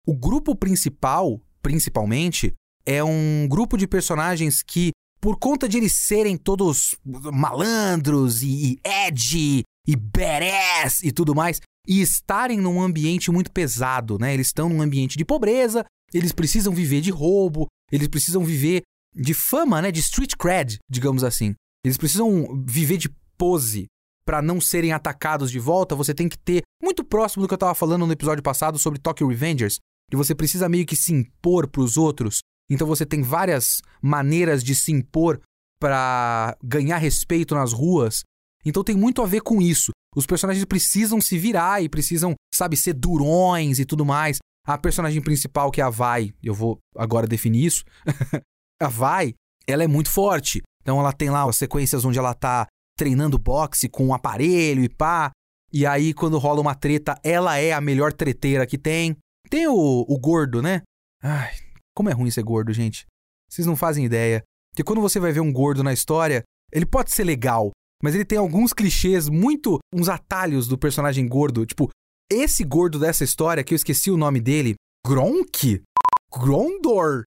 O grupo principal, principalmente, é um grupo de personagens que, por conta de eles serem todos malandros e, e edgy e badass e tudo mais, e estarem num ambiente muito pesado, né? Eles estão num ambiente de pobreza, eles precisam viver de roubo, eles precisam viver de fama, né? De street cred, digamos assim. Eles precisam viver de pose para não serem atacados de volta, você tem que ter muito próximo do que eu estava falando no episódio passado sobre Tokyo Revengers, que você precisa meio que se impor para os outros. Então você tem várias maneiras de se impor para ganhar respeito nas ruas. Então tem muito a ver com isso. Os personagens precisam se virar e precisam, sabe, ser durões e tudo mais. A personagem principal, que é a Vai, eu vou agora definir isso. <laughs> a Vai, ela é muito forte. Então ela tem lá as sequências onde ela tá treinando boxe com um aparelho e pá. E aí, quando rola uma treta, ela é a melhor treteira que tem. Tem o, o gordo, né? Ai, como é ruim ser gordo, gente. Vocês não fazem ideia. Porque quando você vai ver um gordo na história, ele pode ser legal, mas ele tem alguns clichês muito. uns atalhos do personagem gordo. Tipo, esse gordo dessa história, que eu esqueci o nome dele, Gronk? Grondor?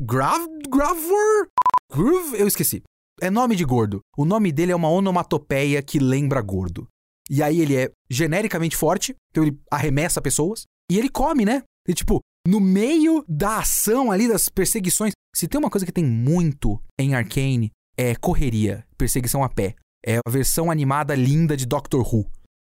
Grav. Gravor? Groove? Eu esqueci. É nome de gordo. O nome dele é uma onomatopeia que lembra gordo. E aí ele é genericamente forte, então ele arremessa pessoas. E ele come, né? E tipo, no meio da ação ali, das perseguições. Se tem uma coisa que tem muito em Arcane, é correria, perseguição a pé. É a versão animada linda de Doctor Who.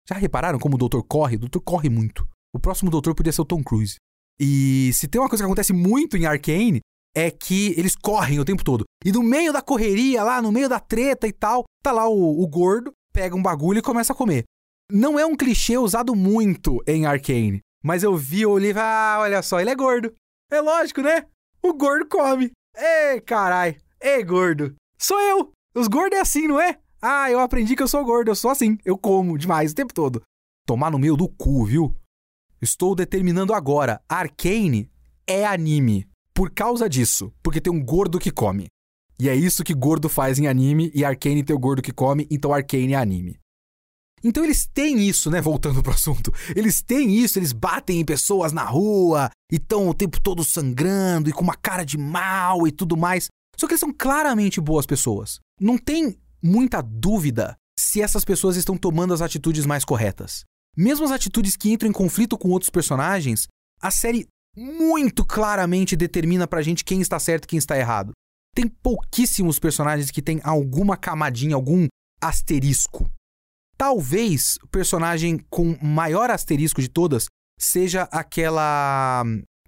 Já repararam como o doutor corre? O doutor corre muito. O próximo doutor podia ser o Tom Cruise. E se tem uma coisa que acontece muito em Arcane, é que eles correm o tempo todo. E no meio da correria, lá no meio da treta e tal, tá lá o, o gordo, pega um bagulho e começa a comer. Não é um clichê usado muito em Arcane, mas eu vi o Oliver, ah, olha só, ele é gordo. É lógico, né? O gordo come. Ei, carai. Ei, gordo. Sou eu. Os gordos é assim, não é? Ah, eu aprendi que eu sou gordo, eu sou assim. Eu como demais o tempo todo. Tomar no meio do cu, viu? Estou determinando agora. Arcane é anime. Por causa disso. Porque tem um gordo que come. E é isso que gordo faz em anime, e Arcane tem o gordo que come, então Arcane é anime. Então eles têm isso, né? Voltando pro assunto. Eles têm isso, eles batem em pessoas na rua e estão o tempo todo sangrando e com uma cara de mal e tudo mais. Só que eles são claramente boas pessoas. Não tem muita dúvida se essas pessoas estão tomando as atitudes mais corretas. Mesmo as atitudes que entram em conflito com outros personagens, a série muito claramente determina pra gente quem está certo e quem está errado. Tem pouquíssimos personagens que têm alguma camadinha, algum asterisco. Talvez o personagem com maior asterisco de todas seja aquela,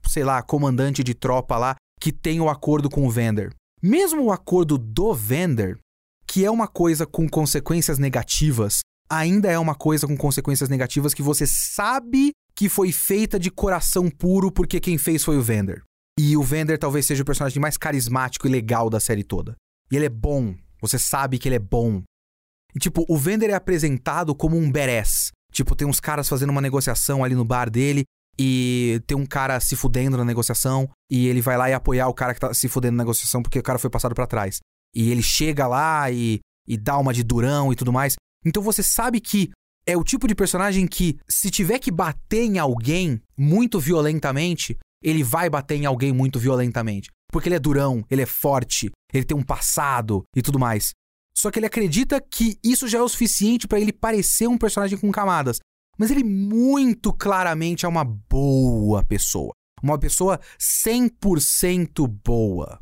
sei lá, comandante de tropa lá que tem o acordo com o Vender. Mesmo o acordo do Vender, que é uma coisa com consequências negativas, ainda é uma coisa com consequências negativas que você sabe que foi feita de coração puro porque quem fez foi o Vender. E o Vender talvez seja o personagem mais carismático e legal da série toda. E ele é bom. Você sabe que ele é bom. E, tipo, o Vender é apresentado como um badass. Tipo, tem uns caras fazendo uma negociação ali no bar dele e tem um cara se fudendo na negociação e ele vai lá e apoiar o cara que tá se fudendo na negociação porque o cara foi passado para trás. E ele chega lá e, e dá uma de durão e tudo mais. Então você sabe que é o tipo de personagem que, se tiver que bater em alguém muito violentamente, ele vai bater em alguém muito violentamente. Porque ele é durão, ele é forte, ele tem um passado e tudo mais. Só que ele acredita que isso já é o suficiente para ele parecer um personagem com camadas. Mas ele muito claramente é uma boa pessoa. Uma pessoa 100% boa.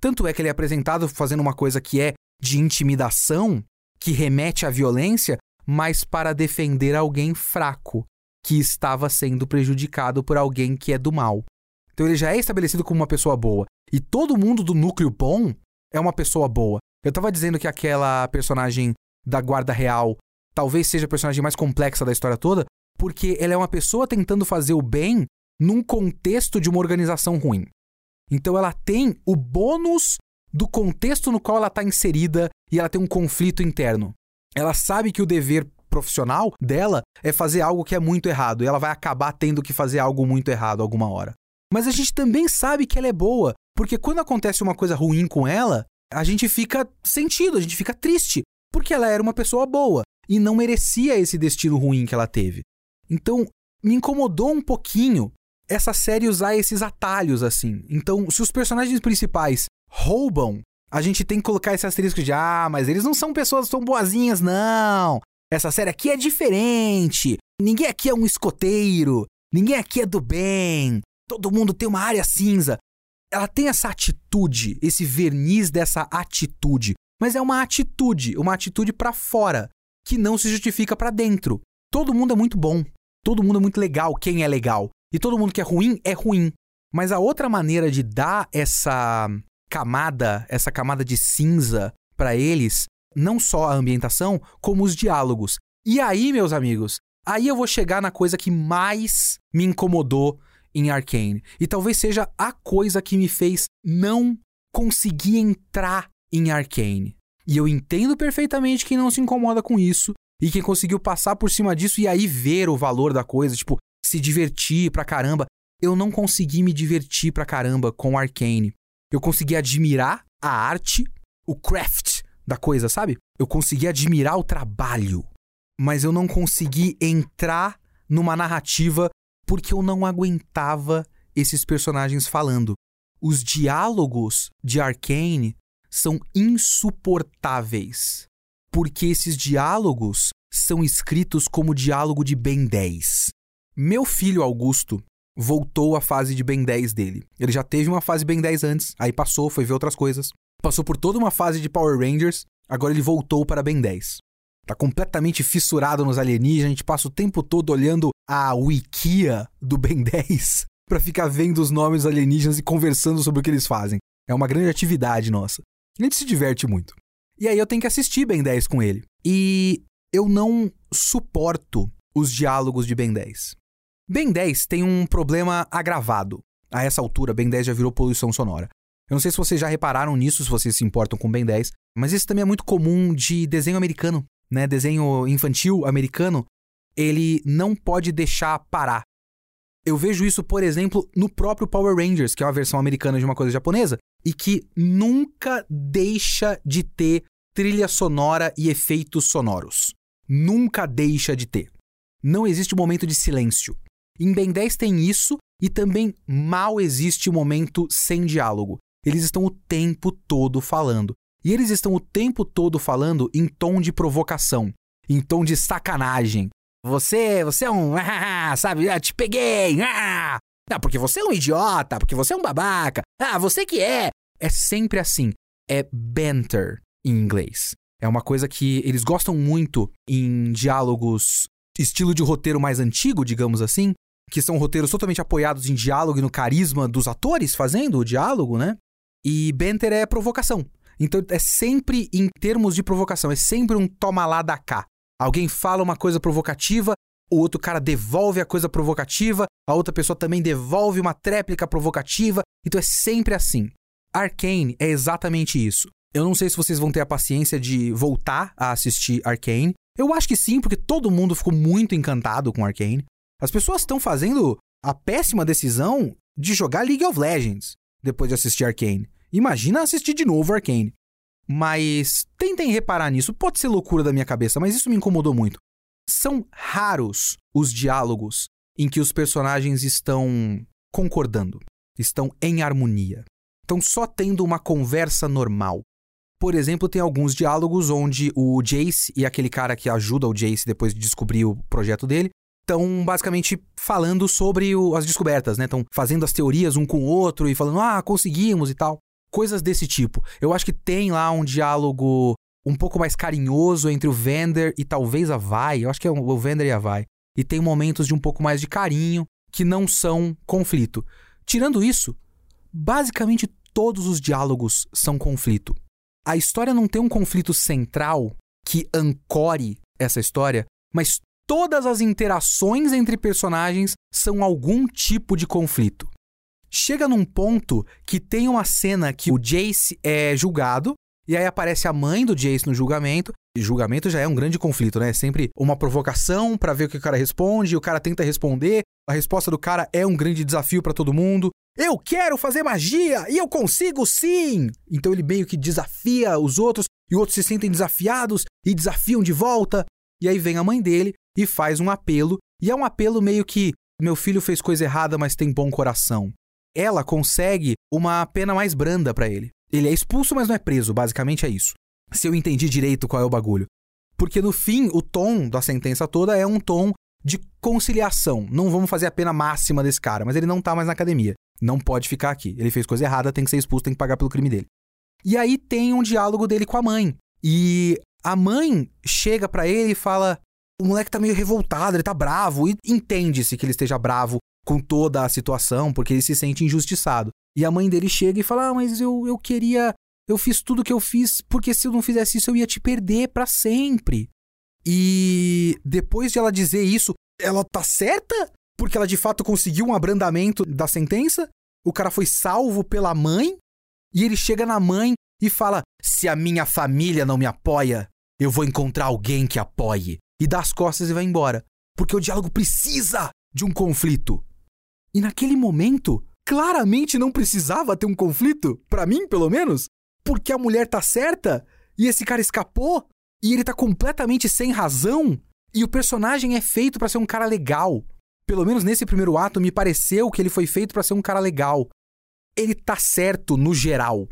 Tanto é que ele é apresentado fazendo uma coisa que é de intimidação, que remete à violência, mas para defender alguém fraco, que estava sendo prejudicado por alguém que é do mal. Então ele já é estabelecido como uma pessoa boa. E todo mundo do núcleo bom é uma pessoa boa. Eu tava dizendo que aquela personagem da Guarda Real talvez seja a personagem mais complexa da história toda, porque ela é uma pessoa tentando fazer o bem num contexto de uma organização ruim. Então ela tem o bônus do contexto no qual ela está inserida e ela tem um conflito interno. Ela sabe que o dever profissional dela é fazer algo que é muito errado e ela vai acabar tendo que fazer algo muito errado alguma hora. Mas a gente também sabe que ela é boa, porque quando acontece uma coisa ruim com ela, a gente fica sentido, a gente fica triste, porque ela era uma pessoa boa e não merecia esse destino ruim que ela teve. Então, me incomodou um pouquinho essa série usar esses atalhos assim. Então, se os personagens principais roubam, a gente tem que colocar esse asterisco de ah, mas eles não são pessoas tão boazinhas, não. Essa série aqui é diferente. Ninguém aqui é um escoteiro. Ninguém aqui é do bem todo mundo tem uma área cinza. Ela tem essa atitude, esse verniz dessa atitude, mas é uma atitude, uma atitude para fora, que não se justifica para dentro. Todo mundo é muito bom, todo mundo é muito legal, quem é legal, e todo mundo que é ruim é ruim. Mas a outra maneira de dar essa camada, essa camada de cinza para eles não só a ambientação, como os diálogos. E aí, meus amigos, aí eu vou chegar na coisa que mais me incomodou em Arcane. E talvez seja a coisa que me fez não conseguir entrar em Arcane. E eu entendo perfeitamente quem não se incomoda com isso e quem conseguiu passar por cima disso e aí ver o valor da coisa, tipo, se divertir pra caramba. Eu não consegui me divertir pra caramba com Arcane. Eu consegui admirar a arte, o craft da coisa, sabe? Eu consegui admirar o trabalho, mas eu não consegui entrar numa narrativa porque eu não aguentava esses personagens falando. Os diálogos de Arcane são insuportáveis, porque esses diálogos são escritos como diálogo de Ben 10. Meu filho Augusto voltou à fase de Ben 10 dele. Ele já teve uma fase Ben 10 antes, aí passou, foi ver outras coisas. Passou por toda uma fase de Power Rangers, agora ele voltou para Ben 10. Tá completamente fissurado nos alienígenas, a gente passa o tempo todo olhando a wikia do Ben 10 <laughs> para ficar vendo os nomes alienígenas e conversando sobre o que eles fazem. É uma grande atividade nossa. A gente se diverte muito. E aí eu tenho que assistir Ben 10 com ele. E eu não suporto os diálogos de Ben 10. Ben 10 tem um problema agravado. A essa altura, Ben 10 já virou poluição sonora. Eu não sei se vocês já repararam nisso, se vocês se importam com Ben 10, mas isso também é muito comum de desenho americano, né? Desenho infantil americano, ele não pode deixar parar. Eu vejo isso, por exemplo, no próprio Power Rangers, que é uma versão americana de uma coisa japonesa, e que nunca deixa de ter trilha sonora e efeitos sonoros. Nunca deixa de ter. Não existe momento de silêncio. Em Ben 10 tem isso e também mal existe o um momento sem diálogo. Eles estão o tempo todo falando. E eles estão o tempo todo falando em tom de provocação, em tom de sacanagem. Você, você é um, <laughs> ah, sabe, ah, te peguei, ah, ah, porque você é um idiota, porque você é um babaca, ah, você que é. É sempre assim. É banter em inglês. É uma coisa que eles gostam muito em diálogos estilo de roteiro mais antigo, digamos assim, que são roteiros totalmente apoiados em diálogo e no carisma dos atores fazendo o diálogo, né? E banter é provocação. Então é sempre em termos de provocação, é sempre um toma lá da cá. Alguém fala uma coisa provocativa, o outro cara devolve a coisa provocativa, a outra pessoa também devolve uma tréplica provocativa. Então é sempre assim. Arcane é exatamente isso. Eu não sei se vocês vão ter a paciência de voltar a assistir Arcane. Eu acho que sim, porque todo mundo ficou muito encantado com Arcane. As pessoas estão fazendo a péssima decisão de jogar League of Legends depois de assistir Arcane. Imagina assistir de novo Arcane. Mas tentem reparar nisso. Pode ser loucura da minha cabeça, mas isso me incomodou muito. São raros os diálogos em que os personagens estão concordando, estão em harmonia. Estão só tendo uma conversa normal. Por exemplo, tem alguns diálogos onde o Jace e aquele cara que ajuda o Jace depois de descobrir o projeto dele estão basicamente falando sobre o, as descobertas, né? Estão fazendo as teorias um com o outro e falando, ah, conseguimos e tal. Coisas desse tipo. Eu acho que tem lá um diálogo um pouco mais carinhoso entre o Vender e talvez a Vai. Eu acho que é o Vender e a Vai. E tem momentos de um pouco mais de carinho que não são conflito. Tirando isso, basicamente todos os diálogos são conflito. A história não tem um conflito central que ancore essa história, mas todas as interações entre personagens são algum tipo de conflito. Chega num ponto que tem uma cena que o Jace é julgado, e aí aparece a mãe do Jace no julgamento. E julgamento já é um grande conflito, né? É sempre uma provocação para ver o que o cara responde, o cara tenta responder, a resposta do cara é um grande desafio para todo mundo. Eu quero fazer magia e eu consigo sim! Então ele meio que desafia os outros e outros se sentem desafiados e desafiam de volta. E aí vem a mãe dele e faz um apelo, e é um apelo meio que meu filho fez coisa errada, mas tem bom coração. Ela consegue uma pena mais branda para ele. Ele é expulso, mas não é preso, basicamente é isso. Se eu entendi direito qual é o bagulho. Porque no fim, o tom da sentença toda é um tom de conciliação. Não vamos fazer a pena máxima desse cara, mas ele não tá mais na academia. Não pode ficar aqui. Ele fez coisa errada, tem que ser expulso, tem que pagar pelo crime dele. E aí tem um diálogo dele com a mãe. E a mãe chega para ele e fala: o moleque tá meio revoltado, ele tá bravo, e entende-se que ele esteja bravo com toda a situação, porque ele se sente injustiçado. E a mãe dele chega e fala: Ah, mas eu, eu queria eu fiz tudo que eu fiz porque se eu não fizesse isso eu ia te perder para sempre. E depois de ela dizer isso, ela tá certa? Porque ela de fato conseguiu um abrandamento da sentença? O cara foi salvo pela mãe? E ele chega na mãe e fala: Se a minha família não me apoia, eu vou encontrar alguém que apoie. E dá as costas e vai embora. Porque o diálogo precisa de um conflito. E naquele momento, claramente não precisava ter um conflito, para mim pelo menos, porque a mulher tá certa e esse cara escapou e ele tá completamente sem razão e o personagem é feito para ser um cara legal. Pelo menos nesse primeiro ato me pareceu que ele foi feito para ser um cara legal. Ele tá certo no geral.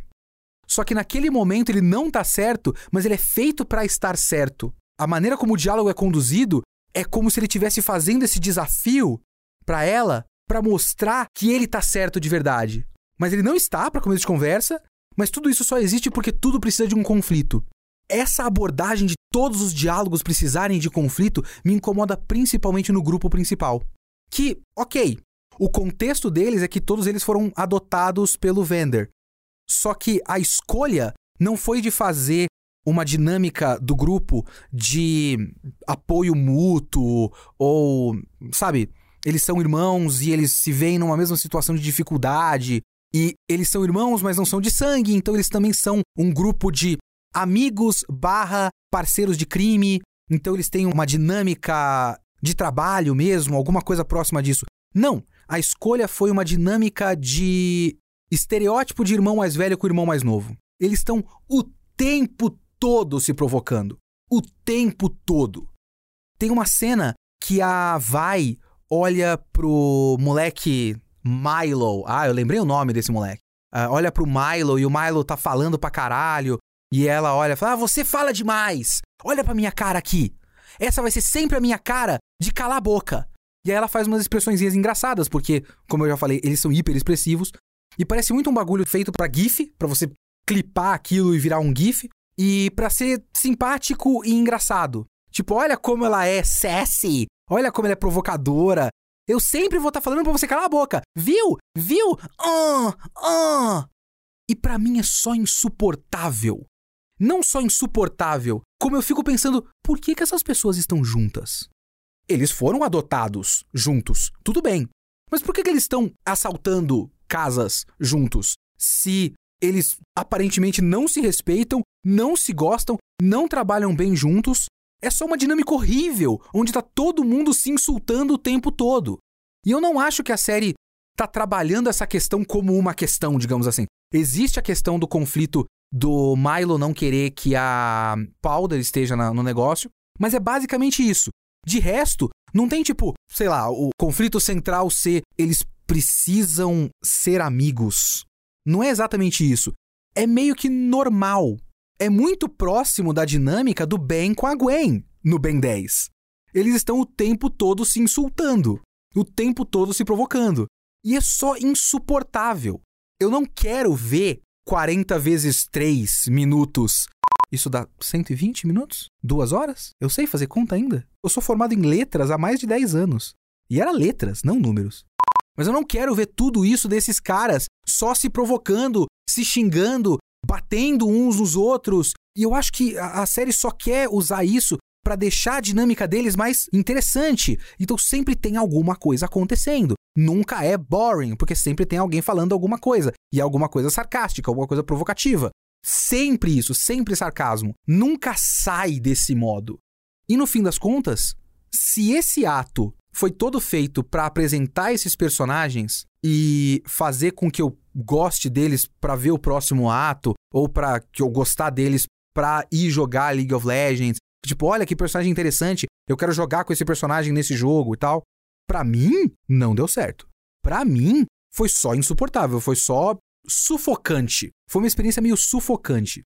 Só que naquele momento ele não tá certo, mas ele é feito para estar certo. A maneira como o diálogo é conduzido é como se ele estivesse fazendo esse desafio para ela para mostrar que ele tá certo de verdade. Mas ele não está para começo de conversa, mas tudo isso só existe porque tudo precisa de um conflito. Essa abordagem de todos os diálogos precisarem de conflito me incomoda principalmente no grupo principal. Que, ok, o contexto deles é que todos eles foram adotados pelo Vender. Só que a escolha não foi de fazer uma dinâmica do grupo de apoio mútuo ou, sabe, eles são irmãos e eles se veem numa mesma situação de dificuldade e eles são irmãos, mas não são de sangue, então eles também são um grupo de amigos barra parceiros de crime, então eles têm uma dinâmica de trabalho mesmo, alguma coisa próxima disso. Não, a escolha foi uma dinâmica de estereótipo de irmão mais velho com irmão mais novo. Eles estão o tempo todo se provocando. O tempo todo. Tem uma cena que a Vai olha pro moleque Milo. Ah, eu lembrei o nome desse moleque. Uh, olha pro Milo e o Milo tá falando pra caralho. E ela olha e fala: Ah, você fala demais! Olha pra minha cara aqui! Essa vai ser sempre a minha cara de calar a boca. E aí ela faz umas expressões engraçadas, porque, como eu já falei, eles são hiper expressivos. E parece muito um bagulho feito para GIF, para você clipar aquilo e virar um GIF. E para ser simpático e engraçado. Tipo, olha como ela é sassy, olha como ela é provocadora. Eu sempre vou estar tá falando pra você calar a boca. Viu? Viu? Ah, ah. E para mim é só insuportável não só insuportável, como eu fico pensando, por que, que essas pessoas estão juntas? Eles foram adotados juntos, tudo bem. Mas por que, que eles estão assaltando casas juntos? Se eles aparentemente não se respeitam, não se gostam, não trabalham bem juntos, é só uma dinâmica horrível, onde tá todo mundo se insultando o tempo todo. E eu não acho que a série tá trabalhando essa questão como uma questão, digamos assim. Existe a questão do conflito do Milo não querer que a Powder esteja na, no negócio, mas é basicamente isso. De resto, não tem tipo, sei lá, o conflito central ser eles precisam ser amigos. Não é exatamente isso. É meio que normal. É muito próximo da dinâmica do Ben com a Gwen no Ben 10. Eles estão o tempo todo se insultando, o tempo todo se provocando. E é só insuportável. Eu não quero ver 40 vezes 3 minutos. Isso dá 120 minutos? Duas horas? Eu sei fazer conta ainda. Eu sou formado em letras há mais de 10 anos. E era letras, não números. Mas eu não quero ver tudo isso desses caras só se provocando, se xingando, batendo uns nos outros. E eu acho que a, série só quer usar isso para deixar a dinâmica deles mais interessante. Então sempre tem alguma coisa acontecendo. Nunca é boring, porque sempre tem alguém falando alguma coisa. E alguma coisa sarcástica, alguma coisa provocativa. Sempre isso, sempre sarcasmo. Nunca sai desse modo. E no fim das contas, se esse ato foi todo feito para apresentar esses personagens e fazer com que eu goste deles para ver o próximo ato ou para que eu gostar deles para ir jogar League of Legends Tipo, olha que personagem interessante, eu quero jogar com esse personagem nesse jogo e tal. Pra mim, não deu certo. Pra mim, foi só insuportável, foi só sufocante. Foi uma experiência meio sufocante.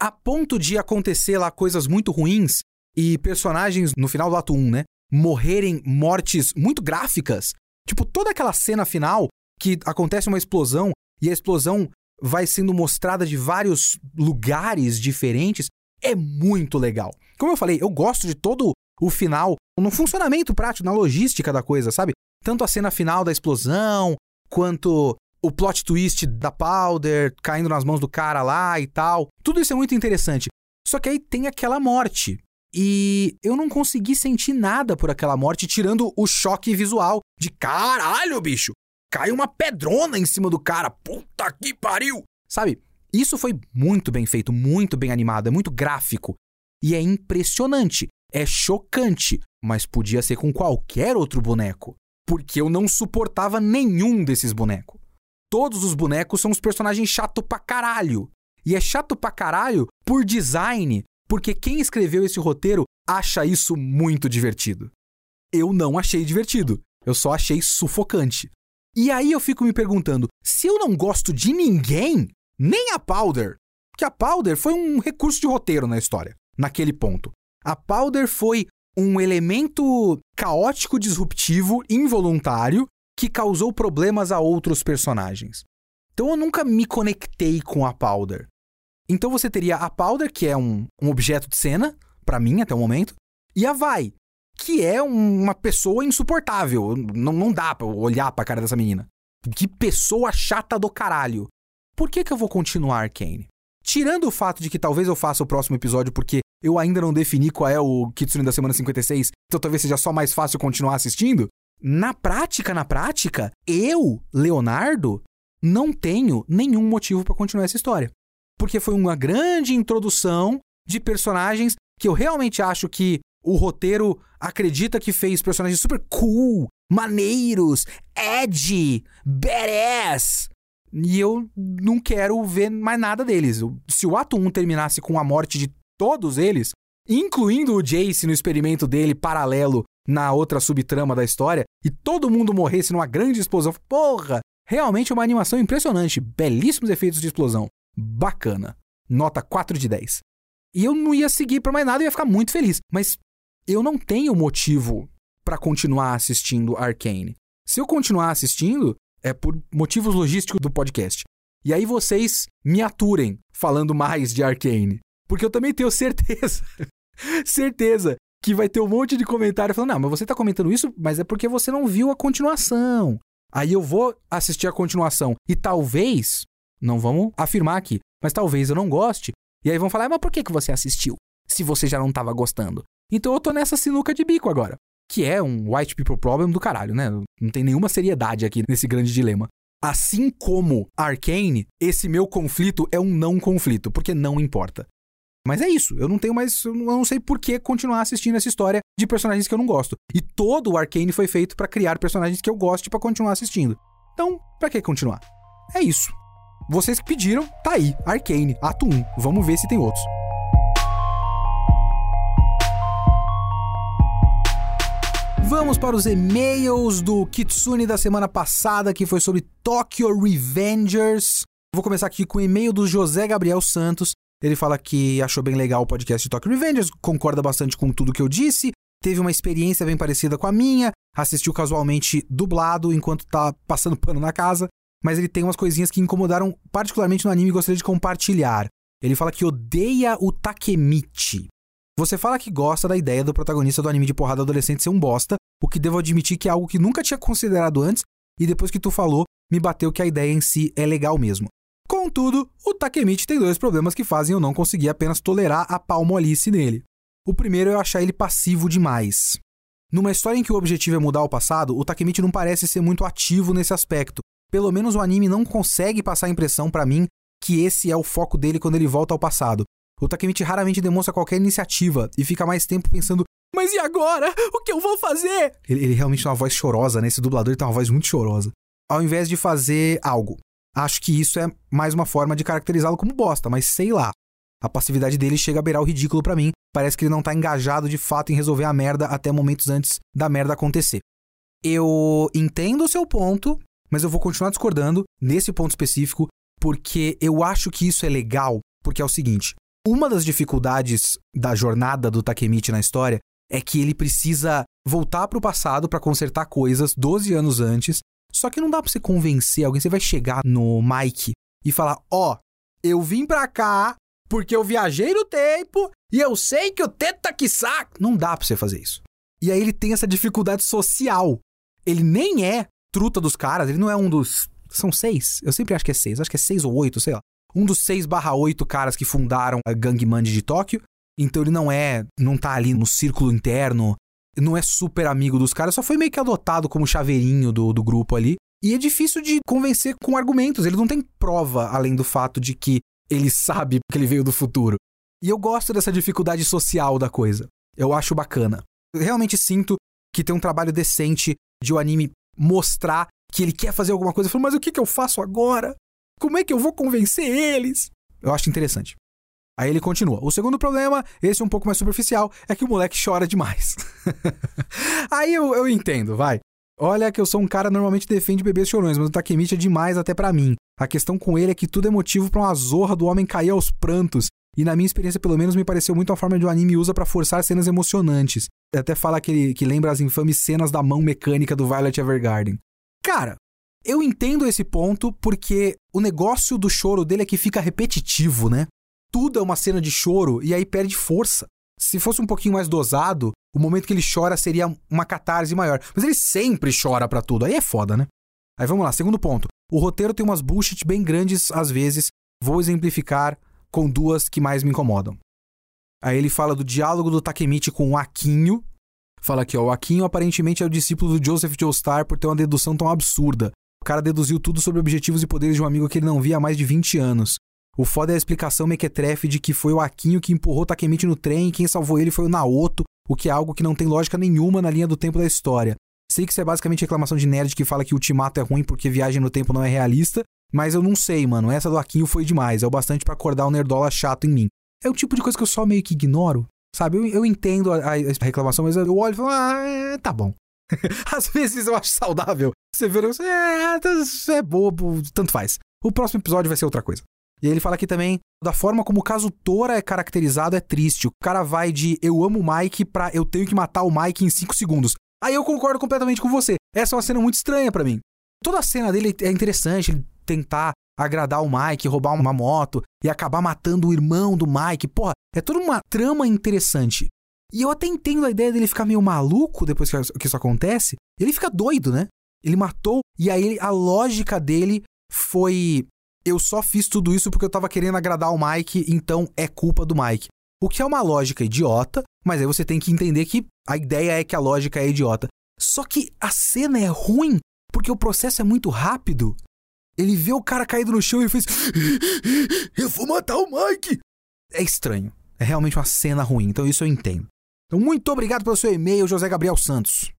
A ponto de acontecer lá coisas muito ruins e personagens no final do ato 1, né? Morrerem mortes muito gráficas. Tipo, toda aquela cena final que acontece uma explosão e a explosão vai sendo mostrada de vários lugares diferentes é muito legal. Como eu falei, eu gosto de todo o final, no funcionamento prático, na logística da coisa, sabe? Tanto a cena final da explosão, quanto o plot twist da Powder caindo nas mãos do cara lá e tal. Tudo isso é muito interessante. Só que aí tem aquela morte. E eu não consegui sentir nada por aquela morte, tirando o choque visual de caralho, bicho! Cai uma pedrona em cima do cara, puta que pariu! Sabe? Isso foi muito bem feito, muito bem animado, é muito gráfico. E é impressionante, é chocante, mas podia ser com qualquer outro boneco. Porque eu não suportava nenhum desses bonecos. Todos os bonecos são os personagens chato pra caralho. E é chato pra caralho por design, porque quem escreveu esse roteiro acha isso muito divertido. Eu não achei divertido, eu só achei sufocante. E aí eu fico me perguntando: se eu não gosto de ninguém, nem a Powder, que a Powder foi um recurso de roteiro na história, naquele ponto. A Powder foi um elemento caótico, disruptivo, involuntário, que causou problemas a outros personagens. Então eu nunca me conectei com a Powder. Então você teria a Powder, que é um, um objeto de cena, para mim até o momento, e a Vai, que é uma pessoa insuportável. Não, não dá pra olhar pra cara dessa menina. Que pessoa chata do caralho. Por que, que eu vou continuar Arcane? Tirando o fato de que talvez eu faça o próximo episódio porque eu ainda não defini qual é o Kitsune da semana 56, então talvez seja só mais fácil continuar assistindo. Na prática, na prática, eu, Leonardo, não tenho nenhum motivo para continuar essa história porque foi uma grande introdução de personagens que eu realmente acho que o roteiro acredita que fez personagens super cool, maneiros, edgy, badass. E eu não quero ver mais nada deles. Se o ato 1 terminasse com a morte de todos eles, incluindo o Jace no experimento dele paralelo na outra subtrama da história, e todo mundo morresse numa grande explosão, porra! Realmente uma animação impressionante, belíssimos efeitos de explosão bacana. Nota 4 de 10. E eu não ia seguir por mais nada, eu ia ficar muito feliz. Mas eu não tenho motivo para continuar assistindo Arcane. Se eu continuar assistindo, é por motivos logísticos do podcast. E aí vocês me aturem falando mais de Arcane. Porque eu também tenho certeza, <laughs> certeza que vai ter um monte de comentário falando: não, mas você tá comentando isso, mas é porque você não viu a continuação. Aí eu vou assistir a continuação. E talvez não vamos afirmar aqui. Mas talvez eu não goste. E aí vão falar, mas por que, que você assistiu? Se você já não estava gostando. Então eu tô nessa sinuca de bico agora. Que é um white people problem do caralho, né? Não tem nenhuma seriedade aqui nesse grande dilema. Assim como Arcane, esse meu conflito é um não conflito, porque não importa. Mas é isso, eu não tenho mais. Eu não sei por que continuar assistindo essa história de personagens que eu não gosto. E todo o Arcane foi feito para criar personagens que eu goste para continuar assistindo. Então, para que continuar? É isso. Vocês que pediram, tá aí, Arcane, ato 1. Vamos ver se tem outros. Vamos para os e-mails do Kitsune da semana passada, que foi sobre Tokyo Revengers. Vou começar aqui com o e-mail do José Gabriel Santos. Ele fala que achou bem legal o podcast de Tokyo Revengers, concorda bastante com tudo que eu disse, teve uma experiência bem parecida com a minha, assistiu casualmente dublado enquanto tá passando pano na casa mas ele tem umas coisinhas que incomodaram particularmente no anime e gostaria de compartilhar. Ele fala que odeia o Takemichi. Você fala que gosta da ideia do protagonista do anime de porrada adolescente ser um bosta, o que devo admitir que é algo que nunca tinha considerado antes, e depois que tu falou, me bateu que a ideia em si é legal mesmo. Contudo, o Takemichi tem dois problemas que fazem eu não conseguir apenas tolerar a palmolice nele. O primeiro é eu achar ele passivo demais. Numa história em que o objetivo é mudar o passado, o Takemichi não parece ser muito ativo nesse aspecto, pelo menos o anime não consegue passar a impressão para mim que esse é o foco dele quando ele volta ao passado. O Takemichi raramente demonstra qualquer iniciativa e fica mais tempo pensando: mas e agora? O que eu vou fazer? Ele, ele realmente tem uma voz chorosa, né? Esse dublador tem uma voz muito chorosa. Ao invés de fazer algo. Acho que isso é mais uma forma de caracterizá-lo como bosta, mas sei lá. A passividade dele chega a beirar o ridículo para mim. Parece que ele não tá engajado de fato em resolver a merda até momentos antes da merda acontecer. Eu entendo o seu ponto, mas eu vou continuar discordando nesse ponto específico, porque eu acho que isso é legal, porque é o seguinte: uma das dificuldades da jornada do Takemichi na história é que ele precisa voltar para o passado para consertar coisas 12 anos antes. Só que não dá para você convencer alguém, você vai chegar no Mike e falar: "Ó, oh, eu vim para cá porque eu viajei no tempo e eu sei que o teta saca". Não dá para você fazer isso. E aí ele tem essa dificuldade social. Ele nem é truta dos caras, ele não é um dos São seis? Eu sempre acho que é seis. Acho que é seis ou oito, sei lá. Um dos seis barra oito caras que fundaram a Gang de Tóquio. Então ele não é. Não tá ali no círculo interno. Não é super amigo dos caras. Só foi meio que adotado como chaveirinho do, do grupo ali. E é difícil de convencer com argumentos. Ele não tem prova além do fato de que ele sabe que ele veio do futuro. E eu gosto dessa dificuldade social da coisa. Eu acho bacana. Eu realmente sinto que tem um trabalho decente de o anime mostrar que ele quer fazer alguma coisa. Eu falo, mas o que, que eu faço agora? Como é que eu vou convencer eles? Eu acho interessante. Aí ele continua. O segundo problema, esse é um pouco mais superficial, é que o moleque chora demais. <laughs> Aí eu, eu entendo, vai. Olha que eu sou um cara normalmente defende bebês chorões, mas o Takemichi é demais até para mim. A questão com ele é que tudo é motivo para uma zorra do homem cair aos prantos. E na minha experiência, pelo menos, me pareceu muito a forma de o anime usa para forçar cenas emocionantes. Até fala que, ele, que lembra as infames cenas da mão mecânica do Violet Evergarden. Cara, eu entendo esse ponto porque o negócio do choro dele é que fica repetitivo, né? Tudo é uma cena de choro e aí perde força. Se fosse um pouquinho mais dosado, o momento que ele chora seria uma catarse maior. Mas ele sempre chora para tudo. Aí é foda, né? Aí vamos lá, segundo ponto. O roteiro tem umas bullshit bem grandes às vezes. Vou exemplificar com duas que mais me incomodam. Aí ele fala do diálogo do Takemichi com o Aquinho. Fala aqui, ó, o Aquinho aparentemente é o discípulo do Joseph Joestar por ter uma dedução tão absurda. O cara deduziu tudo sobre objetivos e poderes de um amigo que ele não via há mais de 20 anos. O foda é a explicação mequetrefe de que foi o Aquinho que empurrou Takemichi no trem e quem salvou ele foi o Naoto, o que é algo que não tem lógica nenhuma na linha do tempo da história. Sei que isso é basicamente reclamação de nerd que fala que o Ultimato é ruim porque viagem no tempo não é realista, mas eu não sei, mano. Essa do Aquinho foi demais. É o bastante para acordar o nerdola chato em mim. É o tipo de coisa que eu só meio que ignoro. Sabe? Eu, eu entendo a, a, reclamação, mas eu olho e falo, ah, é, tá bom. <laughs> Às vezes eu acho saudável. Você vê, é, tá, é bobo, tanto faz. O próximo episódio vai ser outra coisa. E ele fala aqui também da forma como o caso Tora é caracterizado é triste. O cara vai de eu amo o Mike pra eu tenho que matar o Mike em 5 segundos. Aí eu concordo completamente com você. Essa é uma cena muito estranha para mim. Toda a cena dele é interessante, ele tentar agradar o Mike, roubar uma moto e acabar matando o irmão do Mike. Porra, é toda uma trama interessante. E eu até entendo a ideia dele ficar meio maluco depois que isso acontece. Ele fica doido, né? Ele matou e aí a lógica dele foi eu só fiz tudo isso porque eu tava querendo agradar o Mike, então é culpa do Mike. O que é uma lógica idiota, mas aí você tem que entender que a ideia é que a lógica é idiota. Só que a cena é ruim porque o processo é muito rápido. Ele vê o cara caído no chão e fez: Eu vou matar o Mike! É estranho. É realmente uma cena ruim, então isso eu entendo. Então, muito obrigado pelo seu e-mail, José Gabriel Santos.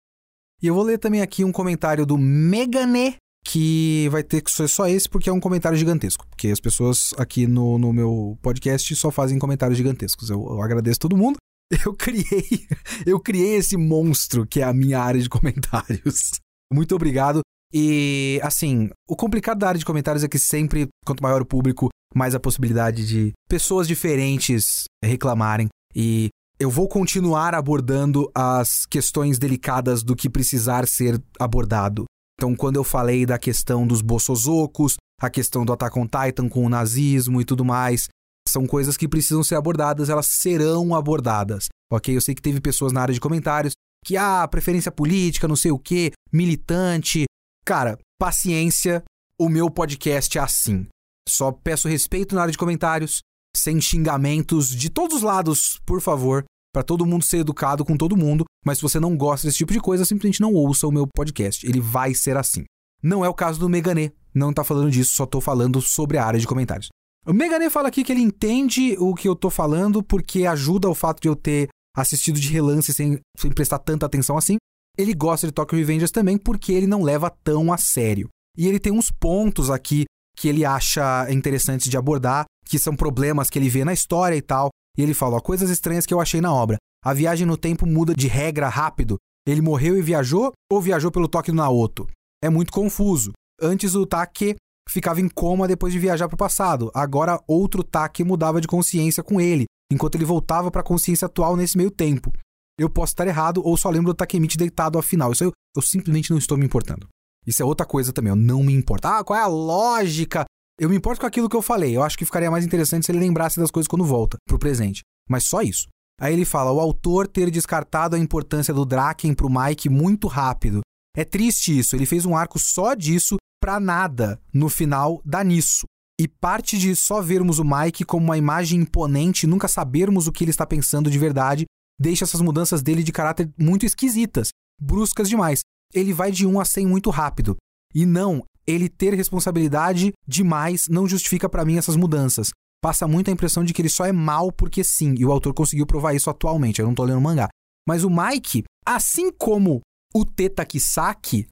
E eu vou ler também aqui um comentário do Megane que vai ter que ser só esse porque é um comentário gigantesco. Porque as pessoas aqui no, no meu podcast só fazem comentários gigantescos. Eu, eu agradeço todo mundo. <laughs> Eu criei, eu criei esse monstro que é a minha área de comentários. Muito obrigado. E, assim, o complicado da área de comentários é que sempre, quanto maior o público, mais a possibilidade de pessoas diferentes reclamarem. E eu vou continuar abordando as questões delicadas do que precisar ser abordado. Então, quando eu falei da questão dos Bossozocos, a questão do Attack on Titan com o nazismo e tudo mais, são coisas que precisam ser abordadas, elas serão abordadas, ok? Eu sei que teve pessoas na área de comentários que, ah, preferência política, não sei o quê, militante. Cara, paciência, o meu podcast é assim. Só peço respeito na área de comentários, sem xingamentos de todos os lados, por favor para todo mundo ser educado com todo mundo, mas se você não gosta desse tipo de coisa, simplesmente não ouça o meu podcast. Ele vai ser assim. Não é o caso do Meganê, não tá falando disso, só tô falando sobre a área de comentários. O Meganê fala aqui que ele entende o que eu tô falando porque ajuda o fato de eu ter assistido de relance sem, sem prestar tanta atenção assim. Ele gosta de Tokyo Revengers também porque ele não leva tão a sério. E ele tem uns pontos aqui que ele acha interessantes de abordar, que são problemas que ele vê na história e tal. E ele fala: coisas estranhas que eu achei na obra. A viagem no tempo muda de regra rápido. Ele morreu e viajou ou viajou pelo toque do Naoto? É muito confuso. Antes o Take ficava em coma depois de viajar para o passado. Agora outro Take mudava de consciência com ele, enquanto ele voltava para a consciência atual nesse meio tempo. Eu posso estar errado ou só lembro do Takemichi deitado afinal. Isso eu, eu simplesmente não estou me importando. Isso é outra coisa também, eu não me importo. Ah, qual é a lógica eu me importo com aquilo que eu falei. Eu acho que ficaria mais interessante se ele lembrasse das coisas quando volta pro presente. Mas só isso. Aí ele fala: o autor ter descartado a importância do Draken pro Mike muito rápido. É triste isso. Ele fez um arco só disso pra nada no final dá nisso. E parte de só vermos o Mike como uma imagem imponente, nunca sabermos o que ele está pensando de verdade, deixa essas mudanças dele de caráter muito esquisitas, bruscas demais. Ele vai de 1 a 100 muito rápido. E não, ele ter responsabilidade demais não justifica para mim essas mudanças. Passa muito a impressão de que ele só é mal porque sim, e o autor conseguiu provar isso atualmente. Eu não tô lendo mangá. Mas o Mike, assim como o Teta Kisaki,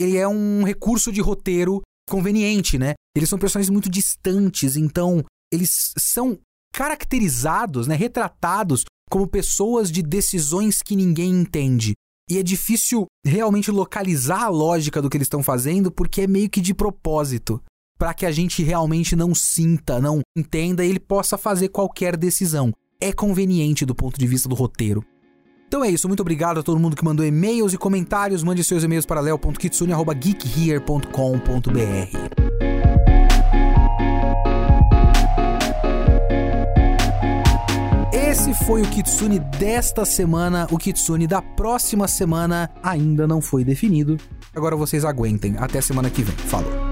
ele é um recurso de roteiro conveniente, né? Eles são personagens muito distantes, então eles são caracterizados, né, retratados como pessoas de decisões que ninguém entende. E é difícil realmente localizar a lógica do que eles estão fazendo porque é meio que de propósito, para que a gente realmente não sinta, não entenda e ele possa fazer qualquer decisão. É conveniente do ponto de vista do roteiro. Então é isso, muito obrigado a todo mundo que mandou e-mails e comentários. Mande seus e-mails para leo.kitsune.geekhere.com.br. Esse foi o Kitsune desta semana. O Kitsune da próxima semana ainda não foi definido. Agora vocês aguentem. Até semana que vem. Falou.